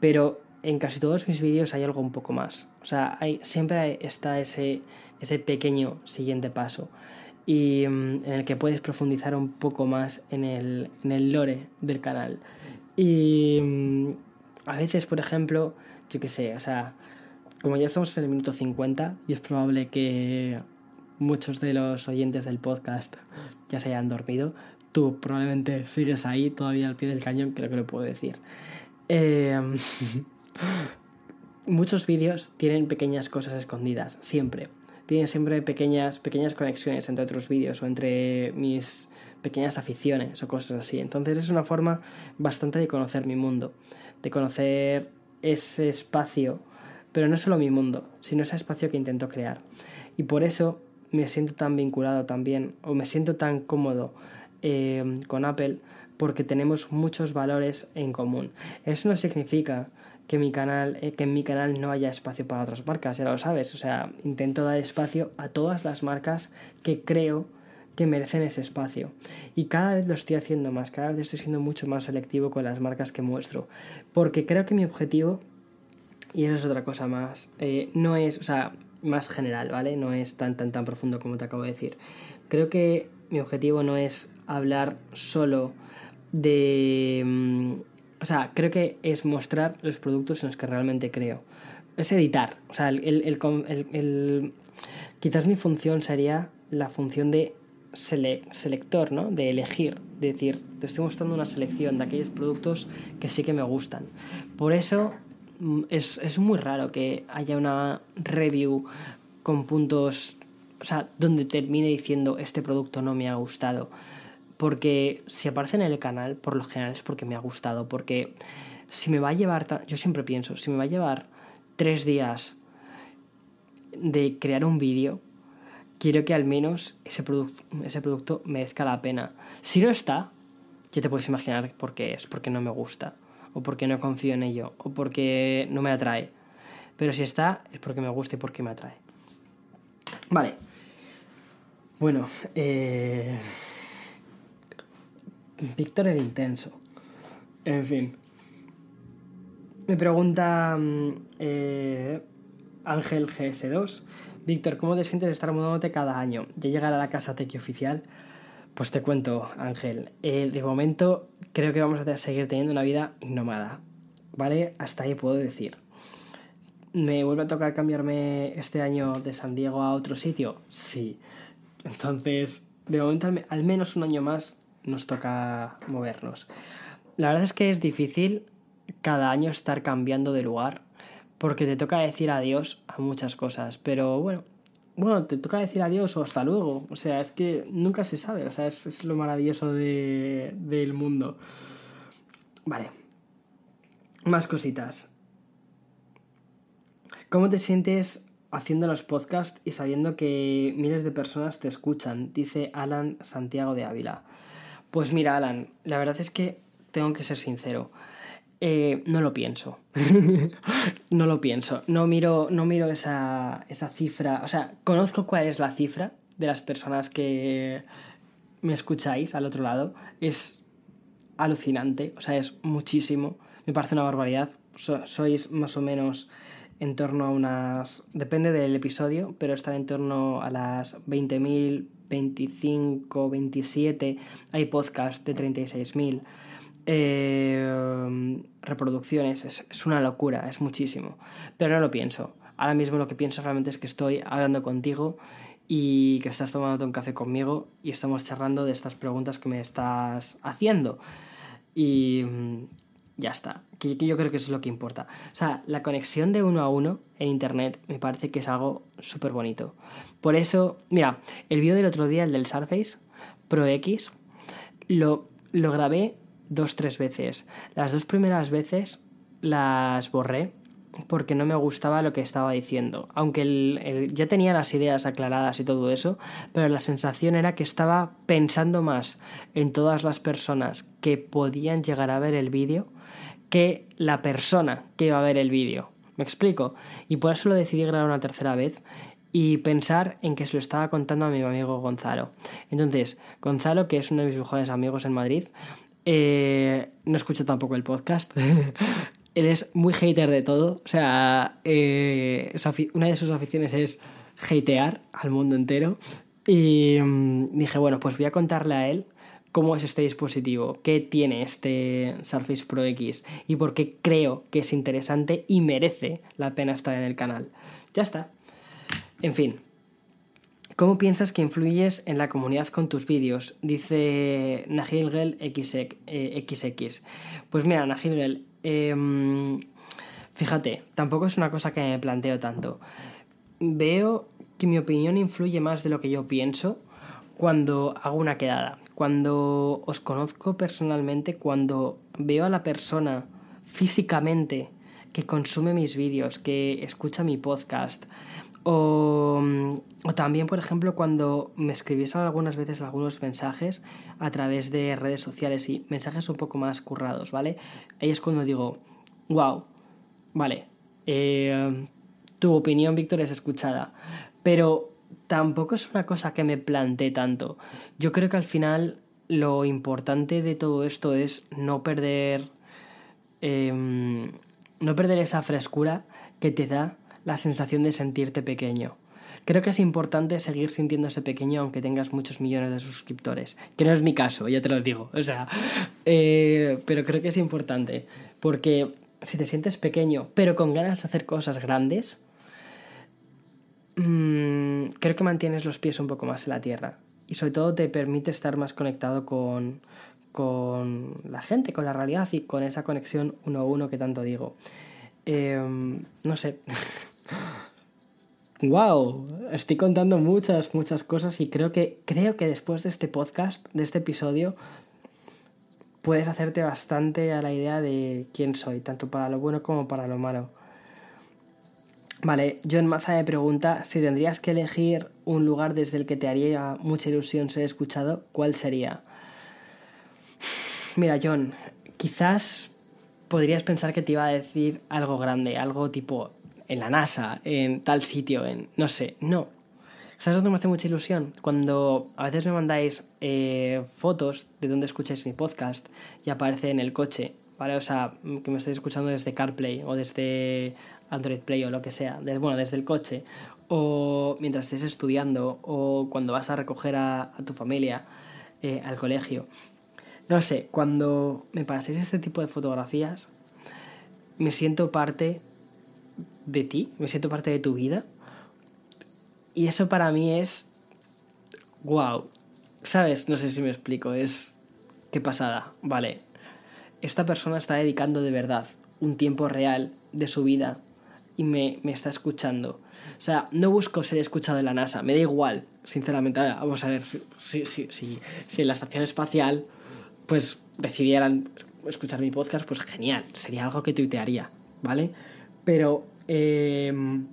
Speaker 1: Pero en casi todos mis vídeos hay algo un poco más. O sea, hay, siempre está ese, ese pequeño siguiente paso y mm, en el que puedes profundizar un poco más en el, en el lore del canal. Y mm, a veces, por ejemplo, yo qué sé, o sea, como ya estamos en el minuto 50 y es probable que muchos de los oyentes del podcast ya se hayan dormido, tú probablemente sigues ahí todavía al pie del cañón, creo que lo puedo decir. Eh, muchos vídeos tienen pequeñas cosas escondidas, siempre. Tienen siempre pequeñas, pequeñas conexiones entre otros vídeos o entre mis pequeñas aficiones o cosas así. Entonces es una forma bastante de conocer mi mundo, de conocer ese espacio, pero no solo mi mundo, sino ese espacio que intento crear. Y por eso me siento tan vinculado también, o me siento tan cómodo eh, con Apple, porque tenemos muchos valores en común. Eso no significa que mi canal, eh, que en mi canal no haya espacio para otras marcas, ya lo sabes. O sea, intento dar espacio a todas las marcas que creo que merecen ese espacio. Y cada vez lo estoy haciendo más, cada vez estoy siendo mucho más selectivo con las marcas que muestro. Porque creo que mi objetivo, y eso es otra cosa más, eh, no es, o sea, más general, ¿vale? No es tan, tan, tan profundo como te acabo de decir. Creo que mi objetivo no es hablar solo de... Mm, o sea, creo que es mostrar los productos en los que realmente creo. Es editar. O sea, el, quizás mi función sería la función de selector, ¿no? De elegir. De decir, te estoy mostrando una selección de aquellos productos que sí que me gustan. Por eso mm, es, es muy raro que haya una review con puntos, o sea, donde termine diciendo este producto no me ha gustado. Porque si aparece en el canal, por lo general es porque me ha gustado. Porque si me va a llevar, yo siempre pienso, si me va a llevar tres días de crear un vídeo, quiero que al menos ese, producto ese producto merezca la pena. Si no está, ya te puedes imaginar por qué es, porque no me gusta, o porque no confío en ello, o porque no me atrae. Pero si está, es porque me gusta y porque me atrae. Vale. Bueno, eh... Víctor el Intenso. En fin. Me pregunta mm, eh, Ángel GS2. Víctor, ¿cómo te sientes estar mudándote cada año? ¿Ya llegar a la casa Tequi oficial? Pues te cuento, Ángel. Eh, de momento creo que vamos a seguir teniendo una vida nómada. ¿Vale? Hasta ahí puedo decir. ¿Me vuelve a tocar cambiarme este año de San Diego a otro sitio? Sí. Entonces, de momento al menos un año más nos toca movernos. La verdad es que es difícil cada año estar cambiando de lugar porque te toca decir adiós a muchas cosas, pero bueno, bueno, te toca decir adiós o hasta luego, o sea, es que nunca se sabe, o sea, es, lo maravilloso de, del mundo. Vale, más cositas. ¿Cómo te sientes haciendo los podcasts y sabiendo que miles de personas te escuchan? Dice Alan Santiago de Ávila. Pues mira, Alan, la verdad es que tengo que ser sincero. Eh, no lo pienso. no lo pienso. No miro, no miro esa, esa cifra. O sea, conozco cuál es la cifra de las personas que me escucháis al otro lado. Es alucinante. O sea, es muchísimo. Me parece una barbaridad. sois más o menos en torno a unas... Depende del episodio, pero está en torno a las 20.000 25, 27, hay podcasts de 36.000 eh, reproducciones, es, una locura, es muchísimo, pero no lo pienso. Ahora mismo lo que pienso realmente es que estoy hablando contigo y que estás tomando un café conmigo y estamos charlando de estas preguntas que me estás haciendo. Y mm, ya está. Que, yo creo que eso es lo que importa. O sea, la conexión de uno a uno en Internet me parece que es algo súper bonito. Por eso, mira, el vídeo del otro día, el del Surface Pro X, lo, lo grabé dos, tres veces. Las dos primeras veces las borré porque no me gustaba lo que estaba diciendo. Aunque ya tenía las ideas aclaradas y todo eso, pero la sensación era que estaba pensando más en todas las personas que podían llegar a ver el vídeo que la persona que iba a ver el vídeo. ¿Me explico? Y por eso lo decidí grabar una tercera vez y pensar en que se lo estaba contando a mi amigo Gonzalo. Entonces, Gonzalo, que es uno de mis mejores amigos en Madrid, Eh, no escucha tampoco el podcast. Él es muy hater de todo. O sea, eh, una de sus aficiones es hatear al mundo entero. Y mm, dije, bueno, pues voy a contarle a él cómo es este dispositivo, qué tiene este Surface Pro X y por qué creo que es interesante y merece la pena estar en el canal. Ya está. En fin, ¿Cómo piensas que influyes en la comunidad con tus vídeos? Dice Nahilgel XX. Eh, pues mira, Nahilgel, em, fíjate, tampoco es una cosa que me planteo tanto. Veo que mi opinión influye más de lo que yo pienso cuando hago una quedada, cuando os conozco personalmente, cuando veo a la persona físicamente que consume mis vídeos, que escucha mi podcast, o, también, por ejemplo, cuando me escribís algunas veces algunos mensajes a través de redes sociales y mensajes un poco más currados, ¿vale? Ahí es cuando digo, wow, vale, eh, tu opinión, Víctor, es escuchada. Pero tampoco es una cosa que me plantee tanto. Yo creo que al final lo importante de todo esto es no perder. Em, no perder esa frescura que te da la sensación de sentirte pequeño. Creo que es importante seguir sintiéndose pequeño aunque tengas muchos millones de suscriptores. Que no es mi caso, ya te lo digo. O sea, eh, pero creo que es importante. Porque si te sientes pequeño, pero con ganas de hacer cosas grandes, mmm, creo que mantienes los pies un poco más en la tierra. Y sobre todo te permite estar más conectado con, con la gente, con la realidad y con esa conexión uno a uno que tanto digo. Em, no sé. Wow, estoy contando muchas, muchas cosas y creo que, creo que después de este podcast, de este episodio, puedes hacerte bastante a la idea de quién soy, tanto para lo bueno como para lo malo. Vale, John Maza me pregunta si tendrías que elegir un lugar desde el que te haría mucha ilusión ser escuchado, ¿cuál sería? Mira, John, quizás podrías pensar que te iba a decir algo grande, algo tipo en la NASA, en tal sitio, en no sé, no. ¿Sabes dónde me hace mucha ilusión? Cuando a veces me mandáis eh, fotos de dónde escucháis mi podcast y aparece en el coche, ¿vale? O sea, que me estáis escuchando desde CarPlay o desde Android Play o lo que sea, bueno, desde el coche, o mientras estés estudiando, o cuando vas a recoger a, tu familia eh, al colegio. No sé, cuando me paséis este tipo de fotografías, me siento parte de ti, me siento parte de tu vida. Y eso para mí es. ¡Wow! ¿Sabes? No sé si me explico. Es. ¡Qué pasada! Vale. Esta persona está dedicando de verdad un tiempo real de su vida y me, está escuchando. O sea, no busco ser escuchado en la NASA, me da igual, sinceramente. Vamos a ver, si, si, si, si en la estación espacial pues decidieran escuchar mi podcast, pues genial, sería algo que tuitearía, ¿vale? Pero Em,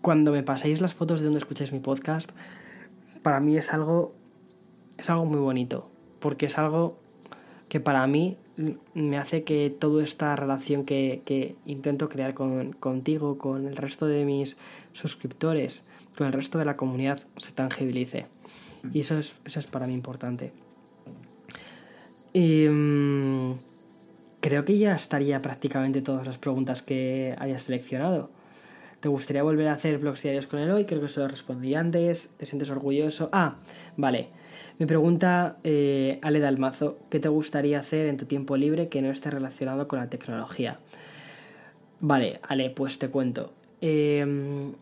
Speaker 1: cuando me paséis las fotos de donde escucháis mi podcast, para mí es algo, es algo muy bonito, porque es algo que para mí me hace que toda esta relación que, intento crear con, contigo, con el resto de mis suscriptores, con el resto de la comunidad, se tangibilice. Y eso es, eso es para mí importante. Y, em, creo que ya estaría prácticamente todas las preguntas que hayas seleccionado. ¿Te gustaría volver a hacer blogs diarios con el hoy? Creo que se lo respondí antes. ¿Te sientes orgulloso? Ah, vale. Me pregunta eh, Ale Dalmazo, ¿qué te gustaría hacer en tu tiempo libre que no esté relacionado con la tecnología? Vale, Ale, pues te cuento. Eh,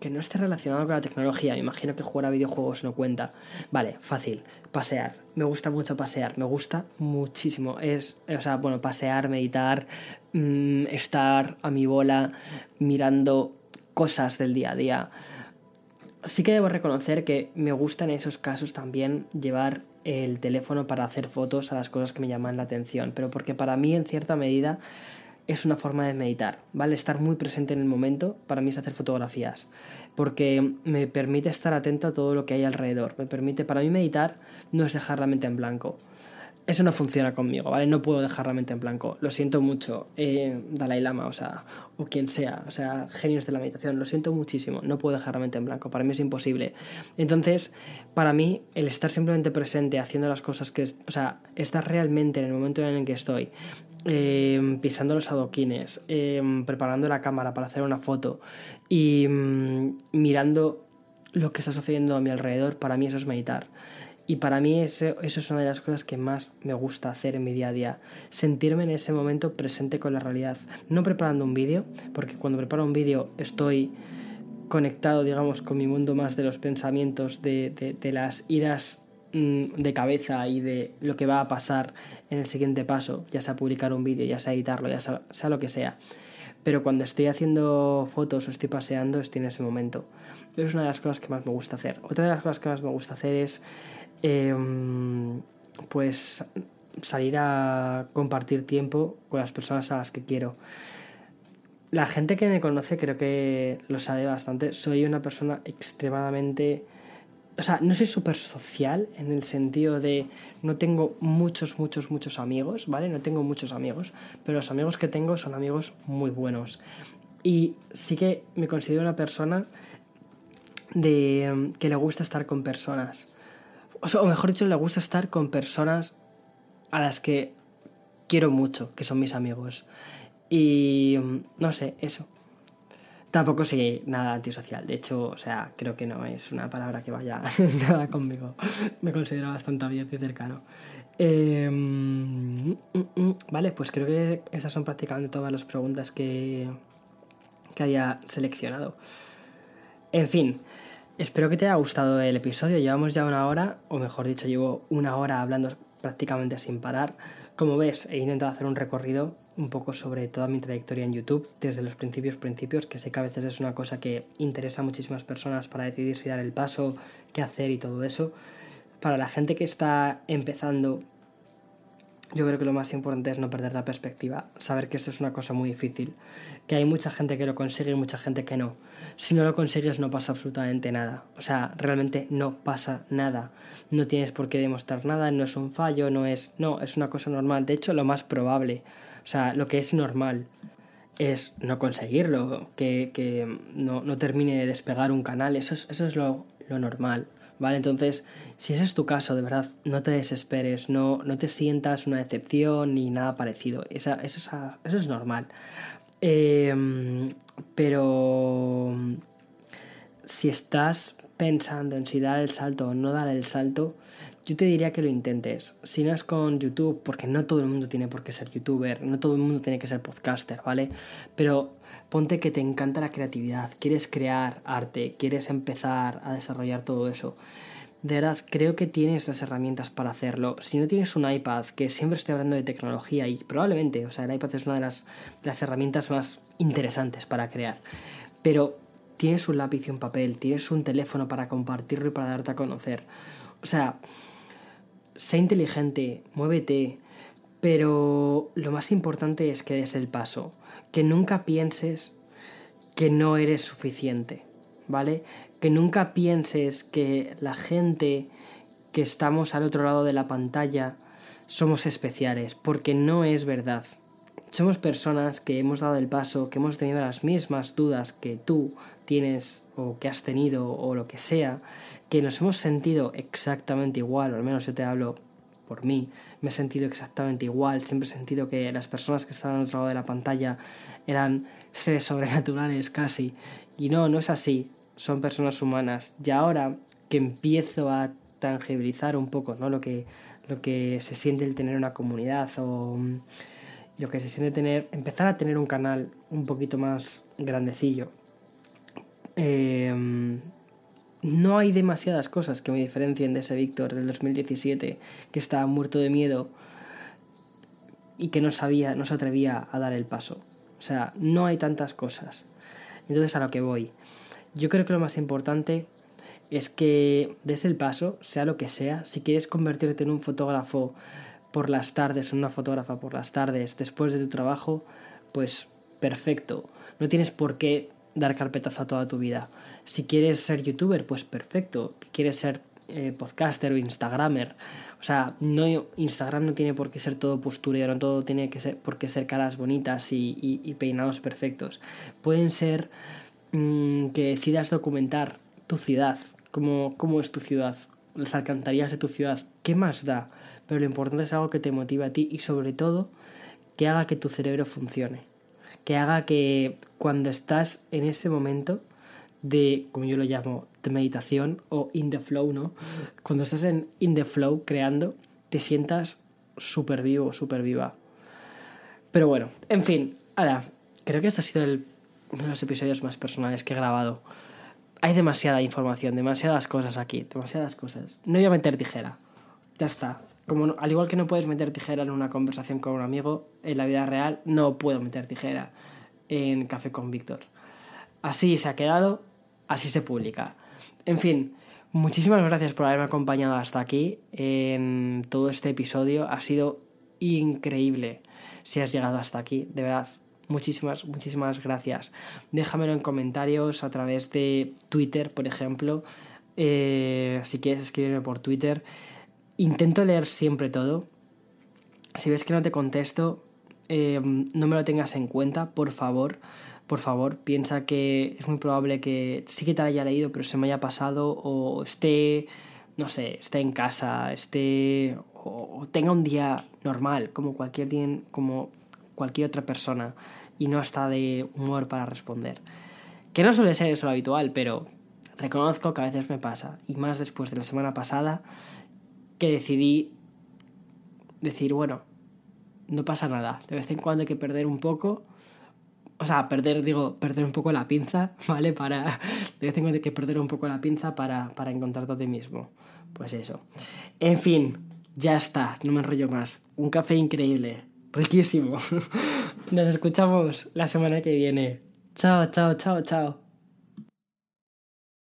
Speaker 1: que no esté relacionado con la tecnología. Me imagino que jugar a videojuegos no cuenta. Vale, fácil. Pasear. Me gusta mucho pasear. Me gusta muchísimo. Es, o sea, bueno, pasear, meditar, mm, estar a mi bola mirando cosas del día a día. Sí que debo reconocer que me gusta en esos casos también llevar el teléfono para hacer fotos a las cosas que me llaman la atención, pero porque para mí en cierta medida es una forma de meditar, ¿vale? Estar muy presente en el momento para mí es hacer fotografías, porque me permite estar atento a todo lo que hay alrededor, me permite, para mí meditar no es dejar la mente en blanco. Eso no funciona conmigo, ¿vale? No puedo dejar la mente en blanco. Lo siento mucho, eh, Dalai Lama, o sea, o quien sea, o sea, genios de la meditación, lo siento muchísimo. No puedo dejar la mente en blanco, para mí es imposible. Entonces, para mí, el estar simplemente presente, haciendo las cosas que, o sea, estar realmente en el momento en el que estoy, eh, pisando los adoquines, eh, preparando la cámara para hacer una foto y mm, mirando lo que está sucediendo a mi alrededor, para mí eso es meditar. Y para mí eso, eso, es una de las cosas que más me gusta hacer en mi día a día. Sentirme en ese momento presente con la realidad. No preparando un vídeo, porque cuando preparo un vídeo estoy conectado, digamos, con mi mundo más de los pensamientos, de, de, las idas mm, de cabeza y de lo que va a pasar en el siguiente paso, ya sea publicar un vídeo, ya sea editarlo, ya sea, lo que sea. Pero cuando estoy haciendo fotos o estoy paseando, estoy en ese momento. Es una de las cosas que más me gusta hacer. Otra de las cosas que más me gusta hacer es eh, pues salir a compartir tiempo con las personas a las que quiero. La gente que me conoce creo que lo sabe bastante. Soy una persona extremadamente... O sea, no soy súper social en el sentido de no tengo muchos, muchos, muchos amigos, ¿vale? No tengo muchos amigos, pero los amigos que tengo son amigos muy buenos. Y sí que me considero una persona de que le gusta estar con personas o, mejor dicho, le gusta estar con personas a las que quiero mucho, que son mis amigos. Y no sé, eso. Tampoco soy nada antisocial. De hecho, o sea, creo que no es una palabra que vaya nada conmigo. Me considero bastante abierto y cercano. Em, mm, mm, vale, pues creo que esas son prácticamente todas las preguntas que, que haya seleccionado. En fin, Espero que te haya gustado el episodio. Llevamos ya una hora, o mejor dicho, llevo una hora hablando prácticamente sin parar. Como ves, he intentado hacer un recorrido un poco sobre toda mi trayectoria en YouTube, desde los principios, principios, que sé que a veces es una cosa que interesa a muchísimas personas para decidir si dar el paso, qué hacer y todo eso. Para la gente que está empezando yo creo que lo más importante es no perder la perspectiva, saber que esto es una cosa muy difícil, que hay mucha gente que lo consigue y mucha gente que no. Si no lo consigues no pasa absolutamente nada, o sea, realmente no pasa nada. No tienes por qué demostrar nada, no es un fallo, no es... No, es una cosa normal, de hecho lo más probable, o sea, lo que es normal es no conseguirlo, que, que no, no, termine de despegar un canal, eso es, eso es lo, lo normal. ¿vale? Entonces, si ese es tu caso, de verdad, no te desesperes, no, no te sientas una decepción ni nada parecido. Esa, eso, es, eso, es, normal. Eh, pero si estás pensando en si dar el salto o no dar el salto, yo te diría que lo intentes. Si no es con YouTube, porque no todo el mundo tiene por qué ser youtuber, no todo el mundo tiene que ser podcaster, ¿vale? Pero ponte que te encanta la creatividad, quieres crear arte, quieres empezar a desarrollar todo eso. De verdad, creo que tienes las herramientas para hacerlo. Si no tienes un iPad, que siempre estoy hablando de tecnología y probablemente, o sea, el iPad es una de las, las herramientas más interesantes para crear. Pero tienes un lápiz y un papel, tienes un teléfono para compartirlo y para darte a conocer. O sea, sé inteligente, muévete, pero lo más importante es que des el paso que nunca pienses que no eres suficiente, ¿vale? Que nunca pienses que la gente que estamos al otro lado de la pantalla somos especiales, porque no es verdad. Somos personas que hemos dado el paso, que hemos tenido las mismas dudas que tú tienes o que has tenido o lo que sea, que nos hemos sentido exactamente igual, o al menos yo te hablo por mí, me he sentido exactamente igual, siempre he sentido que las personas que estaban al otro lado de la pantalla eran seres sobrenaturales casi, y no, no es así, son personas humanas. Y ahora que empiezo a tangibilizar un poco ¿no? lo, que, lo que se siente el tener una comunidad o lo que se siente tener, empezar a tener un canal un poquito más grandecillo. Eh, no hay demasiadas cosas que me diferencien de ese Víctor del 2017 que estaba muerto de miedo y que no sabía, no se atrevía a dar el paso. O sea, no hay tantas cosas. Entonces a lo que voy. Yo creo que lo más importante es que des el paso, sea lo que sea. Si quieres convertirte en un fotógrafo por las tardes, en una fotógrafa por las tardes, después de tu trabajo, pues perfecto. No tienes por qué dar carpetazo a toda tu vida. Si quieres ser youtuber, pues perfecto. ¿Quieres ser eh, podcaster o instagramer. O sea, no, Instagram no tiene por qué ser todo postureo, no todo tiene que ser, por qué ser caras bonitas y, peinados perfectos. Pueden ser mm, que decidas documentar tu ciudad, cómo, cómo es tu ciudad, las alcantarillas de tu ciudad, ¿qué más da? Pero lo importante es algo que te motive a ti y sobre todo que haga que tu cerebro funcione. Que haga que cuando estás en ese momento de, como yo lo llamo, de meditación o in the flow, ¿no? Cuando estás en in the flow creando, te sientas súper vivo, súper viva. Pero bueno, en fin, ahora, creo que este ha sido el, uno de los episodios más personales que he grabado. Hay demasiada información, demasiadas cosas aquí, demasiadas cosas. No voy a meter tijera. Ya está. Como al igual que no puedes meter tijera en una conversación con un amigo, en la vida real no puedo meter tijera en Café con Víctor. Así se ha quedado, así se publica. En fin, muchísimas gracias por haberme acompañado hasta aquí en todo este episodio. Ha sido increíble si has llegado hasta aquí, de verdad. Muchísimas, muchísimas gracias. Déjamelo en comentarios a través de Twitter, por ejemplo. Eh, si quieres escribirme por Twitter. Intento leer siempre todo. Si ves que no te contesto, eh, no me lo tengas en cuenta, por favor por favor, piensa que es muy probable que sí que te haya leído, pero se me haya pasado o esté, no sé, esté en casa, esté o tenga un día normal, como cualquier como cualquier otra persona y no está de humor para responder. Que no suele ser eso lo habitual, pero reconozco que a veces me pasa, y más después de la semana pasada, que decidí decir, bueno, no pasa nada, de vez en cuando hay que perder un poco o sea, perder, digo, perder un poco la pinza, ¿vale? Para, de vez en cuando hay que perder un poco la pinza para, para encontrarte a ti mismo. Pues eso. En fin, ya está, no me enrollo más. Un café increíble, riquísimo. Nos escuchamos la semana que viene. Chao, chao, chao, chao.